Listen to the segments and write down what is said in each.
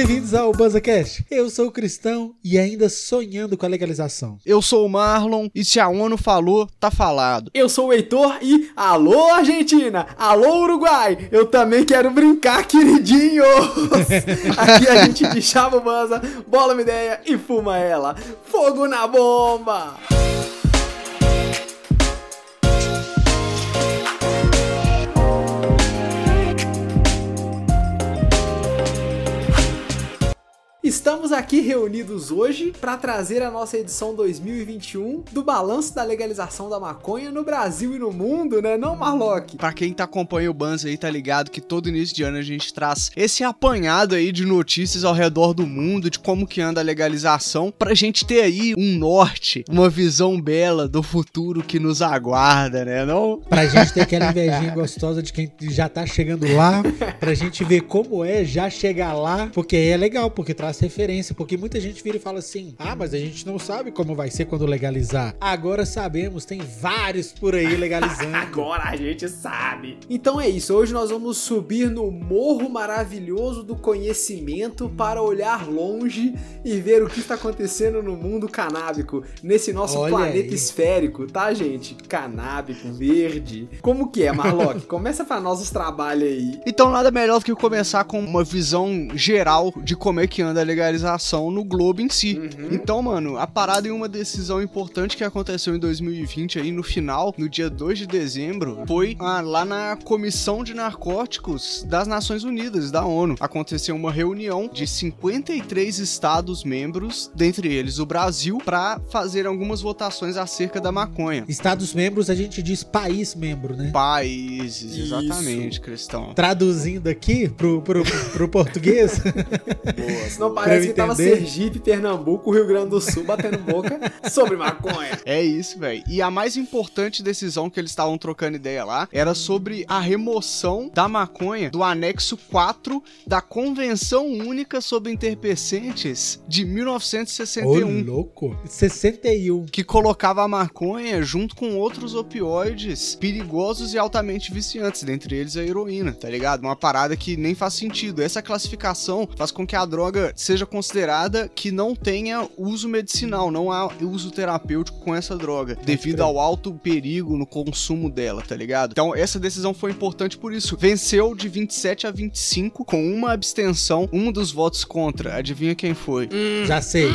Bem-vindos ao BanzaCast. Eu sou o Cristão e ainda sonhando com a legalização. Eu sou o Marlon e se a ONU falou, tá falado. Eu sou o Heitor e alô Argentina, alô Uruguai, eu também quero brincar, queridinhos. Aqui a gente te chama o Banza, bola uma ideia e fuma ela. Fogo na bomba! Estamos aqui reunidos hoje para trazer a nossa edição 2021 do balanço da legalização da maconha no Brasil e no mundo, né, não, Marlock? Pra quem tá acompanhando o Banza aí, tá ligado que todo início de ano a gente traz esse apanhado aí de notícias ao redor do mundo, de como que anda a legalização, pra gente ter aí um norte, uma visão bela do futuro que nos aguarda, né, não? Pra gente ter aquela invejinha gostosa de quem já tá chegando lá, pra gente ver como é já chegar lá, porque aí é legal, porque traz referência, porque muita gente vira e fala assim: ah, mas a gente não sabe como vai ser quando legalizar. Agora sabemos, tem vários por aí legalizando. Agora a gente sabe. Então é isso, hoje nós vamos subir no morro maravilhoso do conhecimento para olhar longe e ver o que está acontecendo no mundo canábico, nesse nosso Olha planeta aí. esférico, tá, gente? Canábico, verde. Como que é, Marlock? Começa para nós os trabalhos aí. Então nada melhor do que começar com uma visão geral de como é que anda a legalização no globo em si. Uhum. Então, mano, a parada em uma decisão importante que aconteceu em 2020 aí no final, no dia 2 de dezembro, foi ah, lá na Comissão de Narcóticos das Nações Unidas, da ONU. Aconteceu uma reunião de 53 estados membros, dentre eles o Brasil, para fazer algumas votações acerca da maconha. Estados membros, a gente diz país membro, né? Países, Isso. exatamente, Cristão. Traduzindo aqui pro, pro, pro português. Boa, senão Parece que tava. Sergipe, Pernambuco, Rio Grande do Sul batendo boca sobre maconha. É isso, velho. E a mais importante decisão que eles estavam trocando ideia lá era sobre a remoção da maconha do anexo 4 da Convenção Única sobre Entorpecentes de Ô, 1961. louco. 61. Que colocava a maconha junto com outros opioides perigosos e altamente viciantes, dentre eles a heroína, tá ligado? Uma parada que nem faz sentido. Essa classificação faz com que a droga seja considerada que não tenha uso medicinal, não há uso terapêutico com essa droga, devido ao alto perigo no consumo dela, tá ligado? Então, essa decisão foi importante por isso. Venceu de 27 a 25 com uma abstenção, um dos votos contra. Adivinha quem foi? Já sei.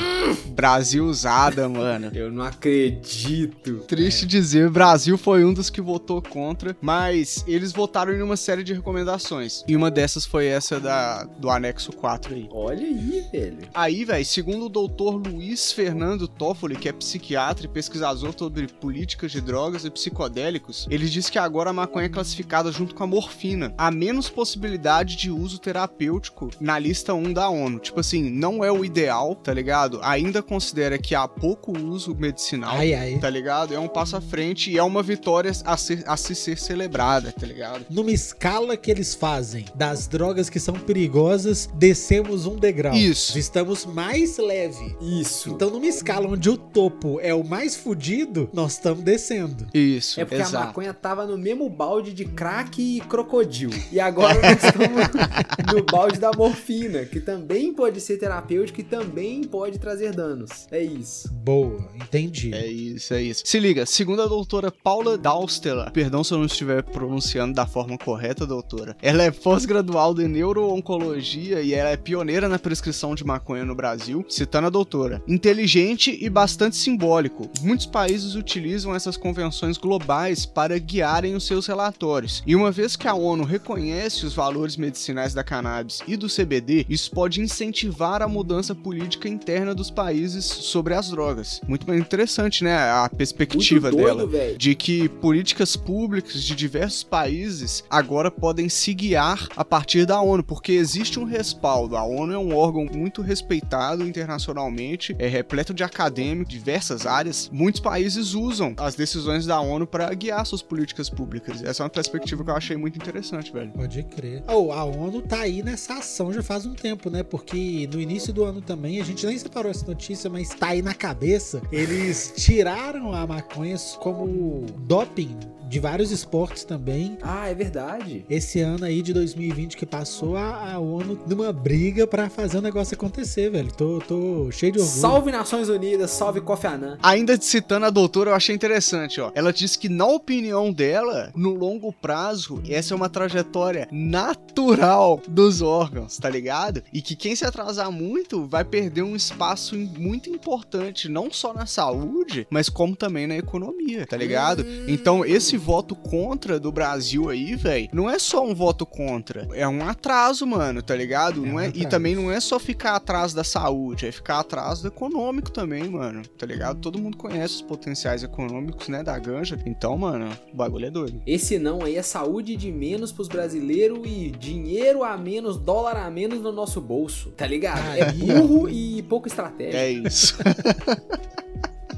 Brasil usada, mano. Eu não acredito. Triste dizer, o Brasil foi um dos que votou contra, mas eles votaram em uma série de recomendações. E uma dessas foi essa da, do anexo 4 aí. Olha aí, velho. Aí, velho, segundo o doutor Luiz Fernando Toffoli, que é psiquiatra e pesquisador sobre políticas de drogas e psicodélicos, ele diz que agora a maconha é classificada junto com a morfina. Há menos possibilidade de uso terapêutico na lista 1 da ONU. Tipo assim, não é o ideal, tá ligado? Ainda considera que há pouco uso medicinal Ai, ai. tá ligado? É um passo à frente e é uma vitória a, ser, a se ser celebrada, tá ligado? Numa escala que eles fazem das drogas que são perigosas, descemos um degrau. Isso. Estamos mais leve. Isso. Então, numa escala onde o topo é o mais fudido, nós estamos descendo. Isso, É porque a exato. maconha tava no mesmo balde de crack e crocodilo. E agora nós estamos no balde da morfina, que também pode ser terapêutico e também pode trazer danos. É isso. Boa, entendi. É isso, é isso. Se liga, segundo a doutora Paula Daustela, perdão se eu não estiver pronunciando da forma correta, doutora, ela é pós-graduada em neuro-oncologia e ela é pioneira na prescrição de maconha no Brasil, citando a doutora. Inteligente e bastante simbólico. Muitos países utilizam essas convenções globais para guiarem os seus relatórios. E uma vez que a ONU reconhece os valores medicinais da cannabis e do CBD, isso pode incentivar a mudança política interna dos países sobre as drogas. Muito bem interessante, né? A perspectiva doido, dela. velho. De que políticas públicas de diversos países agora podem se guiar a partir da ONU, porque existe um respaldo. A ONU é um órgão muito respeitado internacionalmente, é repleto de acadêmicos, diversas áreas. Muitos países usam as decisões da ONU para guiar suas políticas públicas. Essa é uma perspectiva que eu achei muito interessante, velho. Pode crer. Oh, a ONU tá aí nessa ação já faz um tempo, né? Porque no início do ano também, a gente nem separou essa notícia, mas tá aí na cabeça. Eles tiraram a maconha como doping de vários esportes também. Ah, é verdade. Esse ano aí de 2020 que passou, a, a ONU numa briga para fazer o negócio acontecer, velho. Tô, tô cheio de orgulho. Salve Nações Unidas, salve Kofi Annan. Ainda citando a doutora, eu achei interessante, ó. Ela disse que, na opinião dela, no longo prazo, essa é uma trajetória natural dos órgãos, tá ligado? E que quem se atrasar muito vai perder um espaço muito importante, não só na saúde, mas como também na economia, tá ligado? Hum. Então, esse voto contra do Brasil aí, velho, não é só um voto contra, é um atraso, mano, tá ligado? É não é, e também não é só ficar atrás da saúde, é ficar atrás do econômico também, mano, tá ligado? Todo mundo conhece os potenciais econômicos, né, da ganja. Então, mano, o bagulho é doido. Esse não aí é saúde de menos pros brasileiros e dinheiro a menos, dólar a menos no nosso bolso, tá ligado? é burro e pouco estratégia. É isso.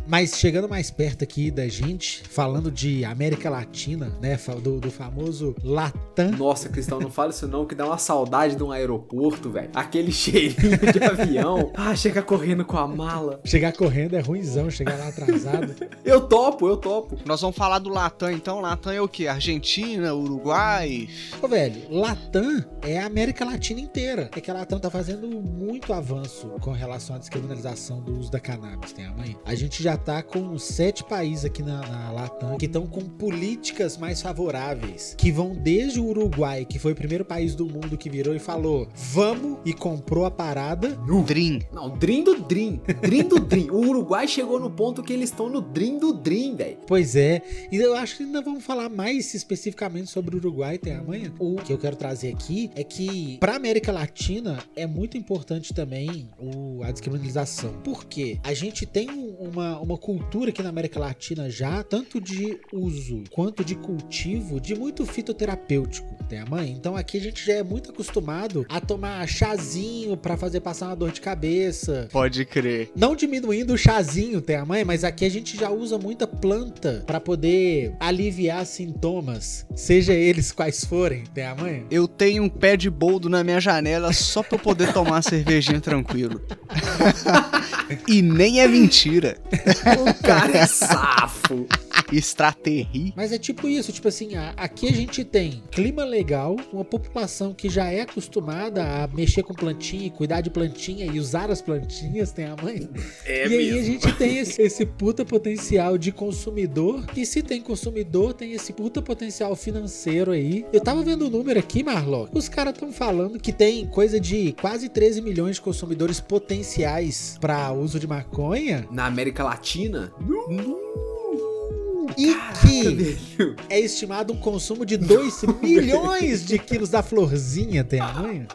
Mas chegando mais perto aqui da gente, falando de América Latina, né? Do, do famoso Latam. Nossa, Cristão, não fala isso não, que dá uma saudade de um aeroporto, velho. Aquele cheirinho de avião. Ah, chega correndo com a mala. Chegar correndo é ruimzão, chegar lá atrasado. eu topo, eu topo. Nós vamos falar do Latam, então. Latam é o quê? Argentina, Uruguai? Ô, velho, Latam é a América Latina inteira. É que a Latam tá fazendo muito avanço com relação à descriminalização do uso da cannabis, tem a mãe? A gente já tá com sete países aqui na, na Latam que estão com políticas mais favoráveis, que vão desde o Uruguai, que foi o primeiro país do mundo que virou e falou: vamos e comprou a parada. No Dream. Não, Dream do Dream. Dream do Dream. O Uruguai chegou no ponto que eles estão no Dream do Dream, velho. Pois é. E eu acho que ainda vamos falar mais especificamente sobre o Uruguai até amanhã. O que eu quero trazer aqui é que para América Latina é muito importante também o, a descriminalização. Por quê? A gente tem uma, uma cultura aqui na América Latina já, tanto de uso quanto de cultivo, de muito fitoterapêutico, tem a mãe? Então aqui a gente já é muito acostumado a tomar chazinho para fazer passar uma dor de cabeça. Pode crer. Não diminuindo o chazinho, tem a mãe, mas aqui a gente já usa muita planta para poder aliviar sintomas, seja eles quais forem, tem a mãe? Eu tenho um pé de boldo na minha janela só pra eu poder tomar cervejinha tranquilo. e nem é mentira. O cara é safo. Extraterri. Mas é tipo isso, tipo assim, aqui a gente tem clima legal, uma população que já é acostumada a mexer com plantinha, cuidar de plantinha e usar as plantinhas, tem a mãe. É e mesmo. aí a gente tem esse, esse puta potencial de consumidor. E se tem consumidor, tem esse puta potencial financeiro aí. Eu tava vendo o número aqui, Marlon. Os caras estão falando que tem coisa de quase 13 milhões de consumidores potenciais para uso de maconha. Na América Latina? E que é estimado um consumo de 2 milhões de quilos da florzinha, tem a manha?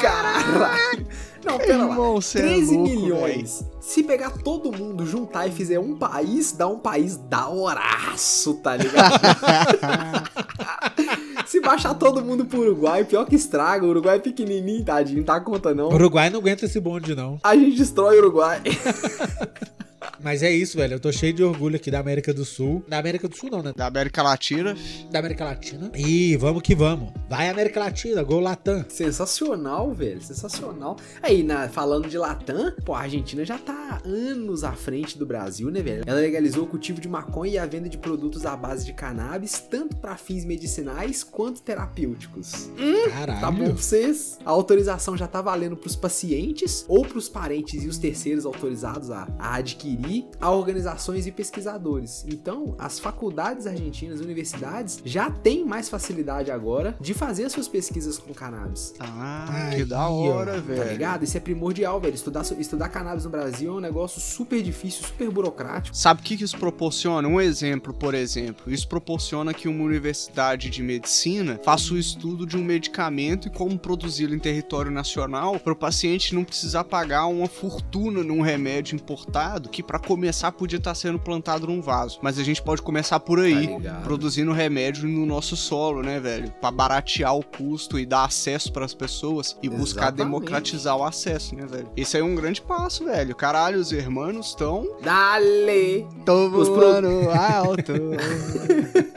Caralho! Não, pera Irmão, lá. 13 é louco, milhões. Véio. Se pegar todo mundo, juntar e fizer um país, dá um país da horaço, tá ligado? Se baixar todo mundo pro Uruguai, pior que estraga. O Uruguai é pequenininho, tadinho, não tá conta não. O Uruguai não aguenta esse bonde, não. A gente destrói o Uruguai. Mas é isso, velho. Eu tô cheio de orgulho aqui da América do Sul. Da América do Sul, não, né? Da América Latina. Da América Latina. E vamos que vamos. Vai América Latina, gol Latam. Sensacional, velho. Sensacional. Aí, na, falando de Latam, pô, a Argentina já tá anos à frente do Brasil, né, velho? Ela legalizou o cultivo de maconha e a venda de produtos à base de cannabis, tanto para fins medicinais quanto terapêuticos. Hum, Caralho. Tá bom pra vocês? A autorização já tá valendo pros pacientes ou pros parentes e os terceiros autorizados a, a adquirir adquirir a organizações e pesquisadores. Então, as faculdades argentinas, universidades, já têm mais facilidade agora de fazer as suas pesquisas com cannabis. Ah, que da hora, velho. Tá ligado? Isso é primordial, velho. Estudar, estudar cannabis no Brasil é um negócio super difícil, super burocrático. Sabe o que, que isso proporciona? Um exemplo, por exemplo. Isso proporciona que uma universidade de medicina faça o estudo de um medicamento e como produzi-lo em território nacional para o paciente não precisar pagar uma fortuna num remédio importado que para começar podia estar sendo plantado num vaso. Mas a gente pode começar por aí, Tá produzindo remédio no nosso solo, né, velho? Pra baratear o custo e dar acesso pras pessoas e buscar Exatamente. democratizar o acesso, né, velho? Esse aí é um grande passo, velho. Caralho, os irmãos estão. Dale! Tô Os pro- voando alto.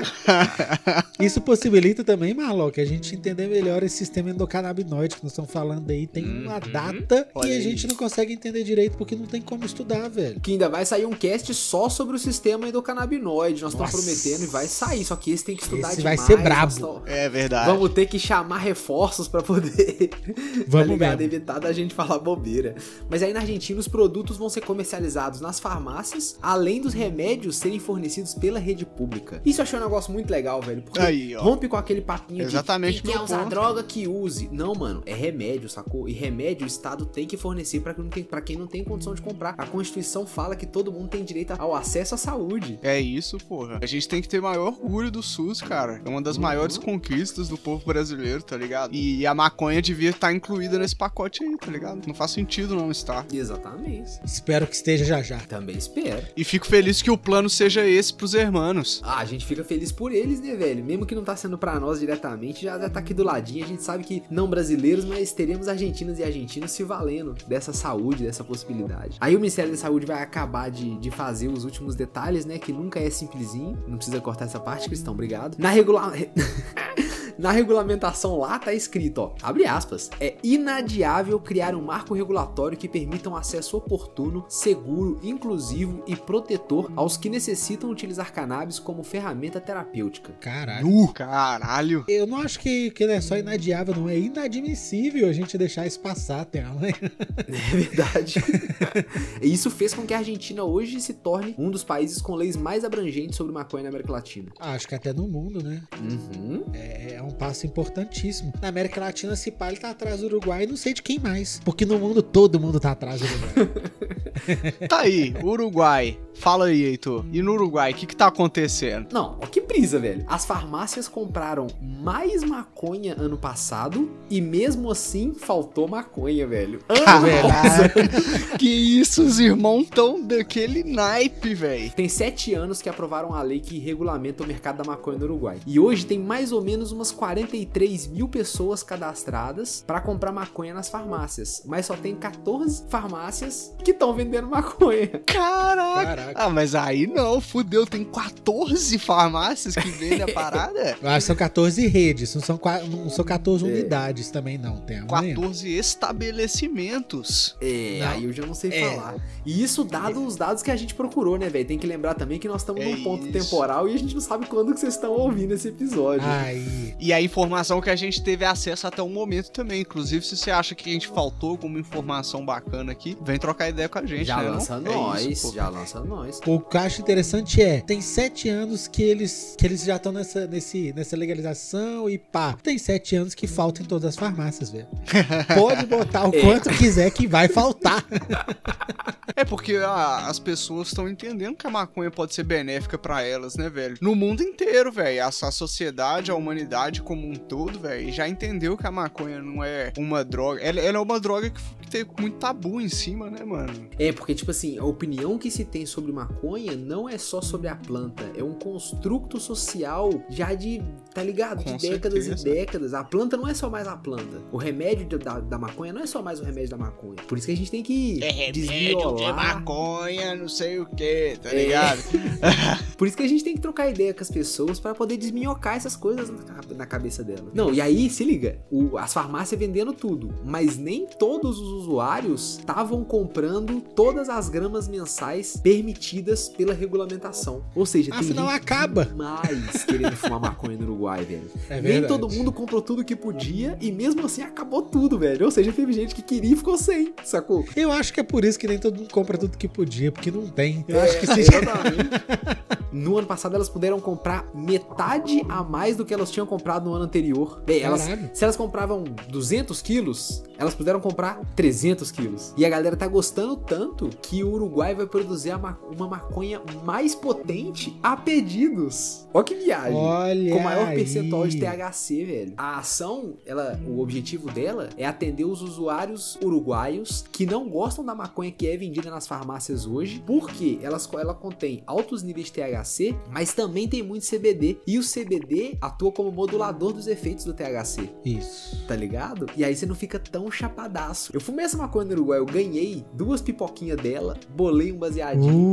Isso possibilita também, Marlock, a gente entender melhor esse sistema endocannabinoide que nós estamos falando aí. Tem uma Uhum. data Olha e a aí. gente não consegue entender direito porque não tem como estudar, velho. Que ainda vai sair um cast só sobre o sistema endocannabinoide. Nós estamos prometendo e vai sair. Só que esse tem que estudar Esse vai demais. ser brabo. tamo- É verdade. Vamos ter que chamar reforços pra poder Vamos tá ligado? mesmo. evitar da gente falar bobeira. Mas aí na Argentina os produtos vão ser comercializados nas farmácias, além dos remédios serem fornecidos pela rede pública. Isso eu achei um negócio muito legal, velho, porque Aí, ó. rompe com aquele papinho Exatamente de quem quer usar ponto. droga que use. Não, mano, é remédio, sacou? E remédio o Estado tem que fornecer pra quem não tem, pra quem não tem condição de comprar. A Constituição fala que todo mundo tem direito ao acesso à saúde. É isso, porra. A gente tem que ter maior orgulho do SUS, cara. É uma das Uhum. maiores conquistas do povo brasileiro, tá ligado? E a maconha devia estar incluída nesse pacote aí, tá ligado? Não faz sentido não estar. Exatamente. Espero que esteja já já. Também espero. E fico feliz que o plano seja esse pros hermanos. Ah, a gente fica feliz por eles, né, velho? Mesmo que não tá sendo pra nós diretamente, já, já tá aqui do ladinho. A gente sabe que não brasileiros, mas teremos argentinas e argentinos se valendo dessa saúde, dessa possibilidade. Aí o Ministério da Saúde vai acabar de, de fazer os últimos detalhes, né? Que nunca é simplesinho. Não precisa cortar essa parte, Cristão, obrigado. Na regular. Na regulamentação lá tá escrito, ó, abre aspas, é inadiável criar um marco regulatório que permita um acesso oportuno, seguro, inclusivo e protetor aos que necessitam utilizar cannabis como ferramenta terapêutica. Caralho. Uh, caralho. Eu não acho que, que não é só inadiável, não. É inadmissível a gente deixar isso passar, tem uma- É verdade. e isso fez com que a Argentina hoje se torne um dos países com leis mais abrangentes sobre maconha na América Latina. Ah, Acho que até no mundo, né? Uhum. É, é um passo importantíssimo. Na América Latina, se pá, ele tá atrás do Uruguai, não sei de quem mais. Porque no mundo, todo mundo tá atrás do Uruguai. Tá aí, Uruguai. Fala aí, Heitor. E no Uruguai, o que que tá acontecendo? Não, ó, que brisa, velho. As farmácias compraram mais maconha ano passado e mesmo assim faltou maconha, velho. Caraca, que isso, os irmãos tão daquele naipe, velho. Tem sete anos que aprovaram a lei que regulamenta o mercado da maconha no Uruguai. E hoje tem mais ou menos umas 43 mil pessoas cadastradas pra comprar maconha nas farmácias. Mas só tem 14 farmácias que estão vendendo maconha. Caraca. Caraca. Ah, mas aí não, fudeu. Tem 14 farmácias que vendem a parada? Eu acho que são 14 redes, não são, não são 14 É. unidades também, não. Tem a manhã. 14 estabelecimentos. É, Não. aí eu já não sei É. falar. E isso dado os dados que a gente procurou, né, velho? Tem que lembrar também que nós estamos É num ponto isso. temporal e a gente não sabe quando que vocês estão ouvindo esse episódio. Aí. E a informação que a gente teve acesso até o momento também. Inclusive, se você acha que a gente faltou alguma informação bacana aqui, vem trocar ideia com a gente, já né? lança não? É nós, isso, pô. já lança nós. O que eu acho interessante é, tem sete anos que eles, que eles já estão nessa, nesse, nessa legalização e pá. Tem sete anos que falta em todas as farmácias, velho. Pode botar o É. quanto quiser que vai faltar. É porque ah, as pessoas estão entendendo que a maconha pode ser benéfica pra elas, né, velho? No mundo inteiro, velho. A, a sociedade, a humanidade como um todo, velho, já entendeu que a maconha não é uma droga. Ela, ela é uma droga que, que tem muito tabu em cima, né, mano? É, porque, tipo assim, a opinião que se tem sobre maconha não é só sobre a planta, é um construto social já de, tá ligado? Com de décadas certeza. e décadas. A planta não é só mais a planta. O remédio da, da maconha não é só mais o remédio da maconha. Por isso que a gente tem que É desviolar. maconha, não sei o que, tá É. ligado? Por isso que a gente tem que trocar ideia com as pessoas pra poder desminhocar essas coisas na, ca- na cabeça delas. Não, e aí, se liga, o- as farmácias vendendo tudo, mas nem todos os usuários estavam comprando todas as gramas mensais permitidas pela regulamentação. Ou seja, tem Afinal, gente acaba. demais querendo fumar maconha no Uruguai, velho. É Nem todo mundo comprou tudo que podia e mesmo assim acabou tudo, velho. Ou seja, teve gente que queria e ficou sem, sacou? Eu acho que é por isso que nem todo mundo compra tudo que podia, porque não tem. Eu acho que É, exatamente. no ano passado elas puderam comprar metade a mais do que elas tinham comprado no ano anterior. Bem, elas, se elas compravam 200 quilos, elas puderam comprar 300 quilos. E a galera tá gostando tanto que o Uruguai vai produzir a ma- uma maconha mais potente a pedidos. Olha que viagem. Olha Com maior aí. percentual de THC, velho. A ação, ela, o objetivo dela é atender os usuários uruguaios que não gostam da maconha que é vendida nas farmácias hoje, porque elas, ela contém altos níveis de THC, mas também tem muito CBD. E o CBD atua como modulador dos efeitos do THC Isso. tá ligado? E aí você não fica tão chapadaço. Eu fumei essa maconha no Uruguai, eu ganhei duas pipoquinhas dela, bolei um baseadinho. Uh.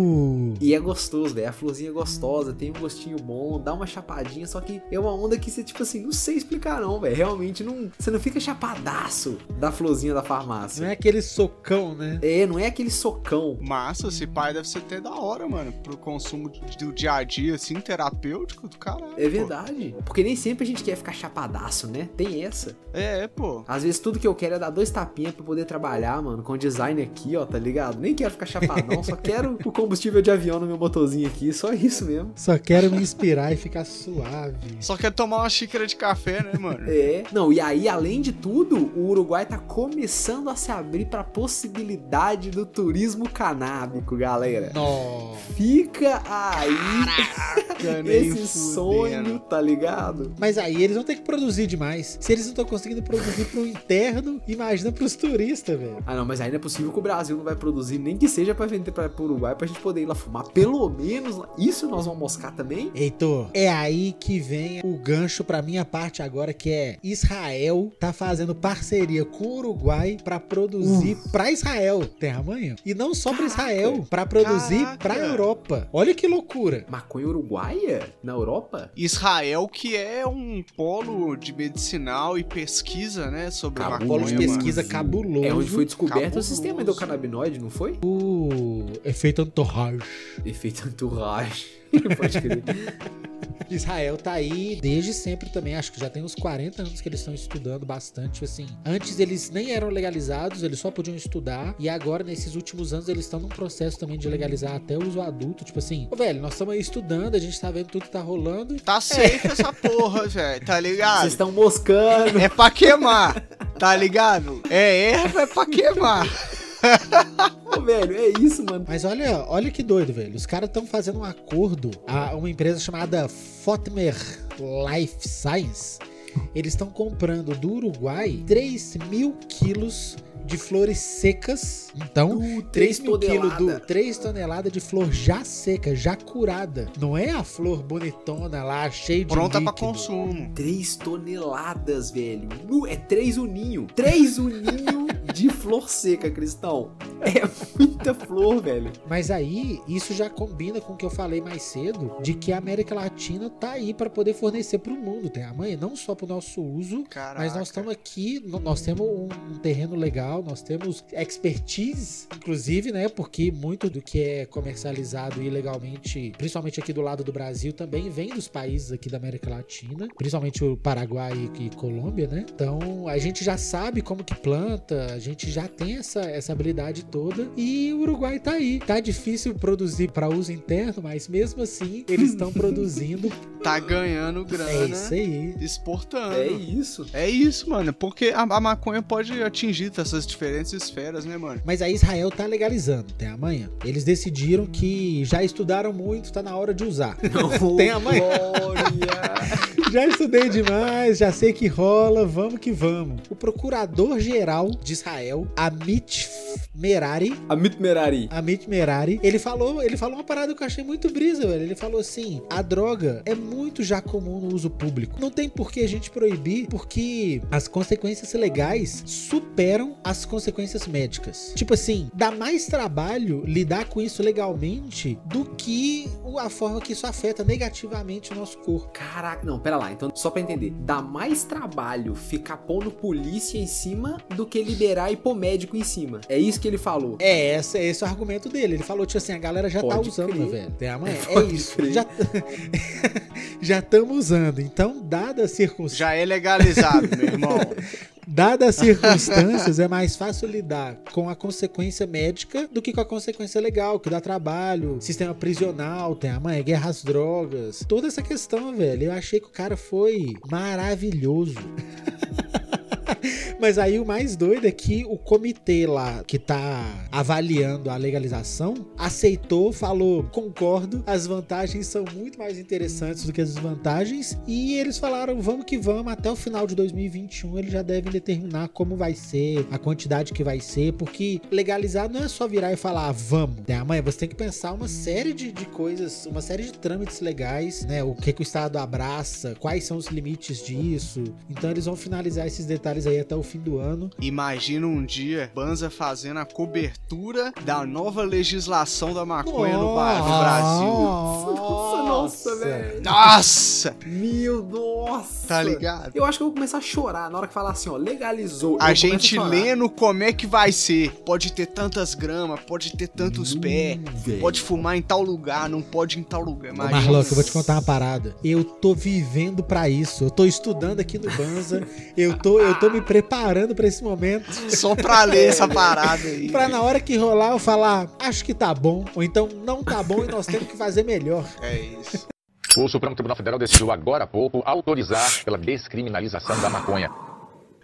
E é gostoso, velho. A florzinha é gostosa, tem um gostinho bom, dá uma chapadinha, só que é uma onda que você, tipo assim, não sei explicar não, velho. Realmente não. Você não fica chapadaço da florzinha da farmácia. Não é aquele socão, né? É, não é aquele socão. Massa, esse pai deve ser até da hora, mano. Pro consumo do dia a dia, assim, terapêutico do caralho. É pô. verdade. Porque nem sempre a gente quer ficar chapadaço, né? Tem essa. É, pô. Às vezes tudo que eu quero é dar dois tapinhas pra poder trabalhar, mano, com design aqui, ó, tá ligado? Nem quero ficar chapadão, só quero o combustível de avião no meu motorzinho aqui, só isso mesmo. Só quero me inspirar e ficar suave. Só quer tomar uma xícara de café, né, mano? É. Não, e aí, além de tudo, o Uruguai tá começando a se abrir pra possibilidade do turismo canábico, galera. Nó. Fica aí Cara, nem esse fudendo. sonho, tá ligado? Mas aí eles vão ter que produzir demais. Se eles não estão conseguindo produzir pro interno, imagina pros turistas, velho. Ah, não, mas ainda é possível que o Brasil não vai produzir, nem que seja pra vender pra, pro Uruguai, pra gente poder ir lá fumar. Pelo menos, isso nós vamos moscar também. Heitor, é aí que vem o gancho pra minha parte agora, que é Israel tá fazendo parceria com o Uruguai pra produzir pra Israel. Tem amanhã? E não só pra. Israel, pra produzir Caraca. pra Europa. Olha que loucura. Maconha uruguaia? Na Europa? Israel, que é um polo de medicinal e pesquisa, né, sobre Cabuloso. maconha, Polo de mano. pesquisa cabuloso. É onde foi descoberto o cabuloso. sistema endocannabinoide, não foi? o efeito entourage. Efeito entourage. Pode crer. Israel tá aí desde sempre também, acho que já tem uns 40 anos que eles estão estudando bastante, tipo assim. Antes eles nem eram legalizados, eles só podiam estudar, e agora nesses últimos anos eles estão num processo também de legalizar até o uso adulto, tipo assim, ô velho, nós estamos aí estudando, a gente tá vendo tudo que tá rolando. Tá safe essa porra, velho, tá ligado? Vocês estão moscando. É pra queimar, tá ligado? É erva, é pra queimar. Velho, é isso, mano. Mas olha, olha que doido, velho. Os caras estão fazendo um acordo, a uma empresa chamada Fotmer Life Science. Eles estão comprando do Uruguai 3 mil quilos de flores secas. Então, Uh, 3 três mil quilos do toneladas. 3 toneladas de flor já seca, já curada. Não é a flor bonitona lá, cheia de Pronta pra líquido. consumo. 3 toneladas, velho. Nu- É três uninho. Três uninho de flor seca, Cristão. É muita flor, velho. Mas aí, isso já combina com o que eu falei mais cedo, de que a América Latina tá aí para poder fornecer pro mundo, tem amanhã, não só pro nosso uso, Caraca. mas nós estamos aqui, nós temos um terreno legal, nós temos expertise, inclusive, né? Porque muito do que é comercializado ilegalmente, principalmente aqui do lado do Brasil, também vem dos países aqui da América Latina, principalmente o Paraguai e Colômbia, né? Então a gente já sabe como que planta, a gente já tem essa, essa habilidade toda e o Uruguai tá aí. Tá difícil produzir para uso interno, mas mesmo assim eles estão produzindo. Tá ganhando É grana, isso aí. exportando. É isso. É isso, mano. Porque a, a maconha pode atingir essas diferentes esferas, né, mano? Mas aí Israel tá legalizando, tem amanhã. Eles decidiram que já estudaram muito, tá na hora de usar. Tem a mãe. Glória. já estudei demais, já sei que rola, vamos que vamos. O procurador-geral de Israel, Amit Merari, Amit Merari. Amit Merari, ele falou, ele falou uma parada que eu achei muito brisa, velho. Ele falou assim: a droga é muito já comum no uso público. Não tem por que a gente proibir, porque as consequências legais superam as consequências médicas. Tipo assim, dá mais trabalho lidar com isso legalmente do que a forma que isso afeta negativamente o nosso corpo. Caraca, não, pera lá. Então, só pra entender, dá mais trabalho ficar pondo polícia em cima do que liberar e pôr médico em cima. É isso que ele falou. É, esse, esse é o argumento dele. Ele falou, tipo assim, a galera já tá Pode usando, crer. velho. Tem amanhã. É Pode isso. crer. Já já estamos usando. Então, dada a circunstância. Já é legalizado, meu irmão. Dadas as circunstâncias, é mais fácil lidar com a consequência médica do que com a consequência legal, que dá trabalho, sistema prisional, tem a mãe, guerra às drogas. Toda essa questão, velho. Eu achei que o cara foi maravilhoso. Mas aí o mais doido é que o comitê lá que tá avaliando a legalização aceitou, falou: concordo, as vantagens são muito mais interessantes do que as desvantagens. E eles falaram: vamos que vamos, até o final de 2021 eles já devem determinar como vai ser, a quantidade que vai ser, porque legalizar não é só virar e falar, ah, vamos. Né? Amanhã você tem que pensar uma série de, de coisas, uma série de trâmites legais, né? O que, que o Estado abraça, quais são os limites disso. Então eles vão finalizar esses detalhes aí até o fim do ano. Imagina um dia Banza fazendo a cobertura da nova legislação da maconha no, bar, no Brasil. Nossa, nossa, velho. Nossa! Meu, nossa! Tá ligado? Eu acho que eu vou começar a chorar na hora que falar assim, ó, legalizou. A gente a lendo como é que vai ser. Pode ter tantas gramas, pode ter tantos Hum, pés, pode fumar em tal lugar, não pode em tal lugar. Imagina. Marlock, eu vou te contar uma parada. Eu tô vivendo pra isso. Eu tô estudando aqui no Banza. Eu tô, eu tô me preparando pra esse momento. Só pra ler essa parada aí. Pra na hora que rolar eu falar, acho que tá bom, ou então não tá bom e nós temos que fazer melhor. É isso. O Supremo Tribunal Federal decidiu agora há pouco autorizar pela descriminalização da maconha.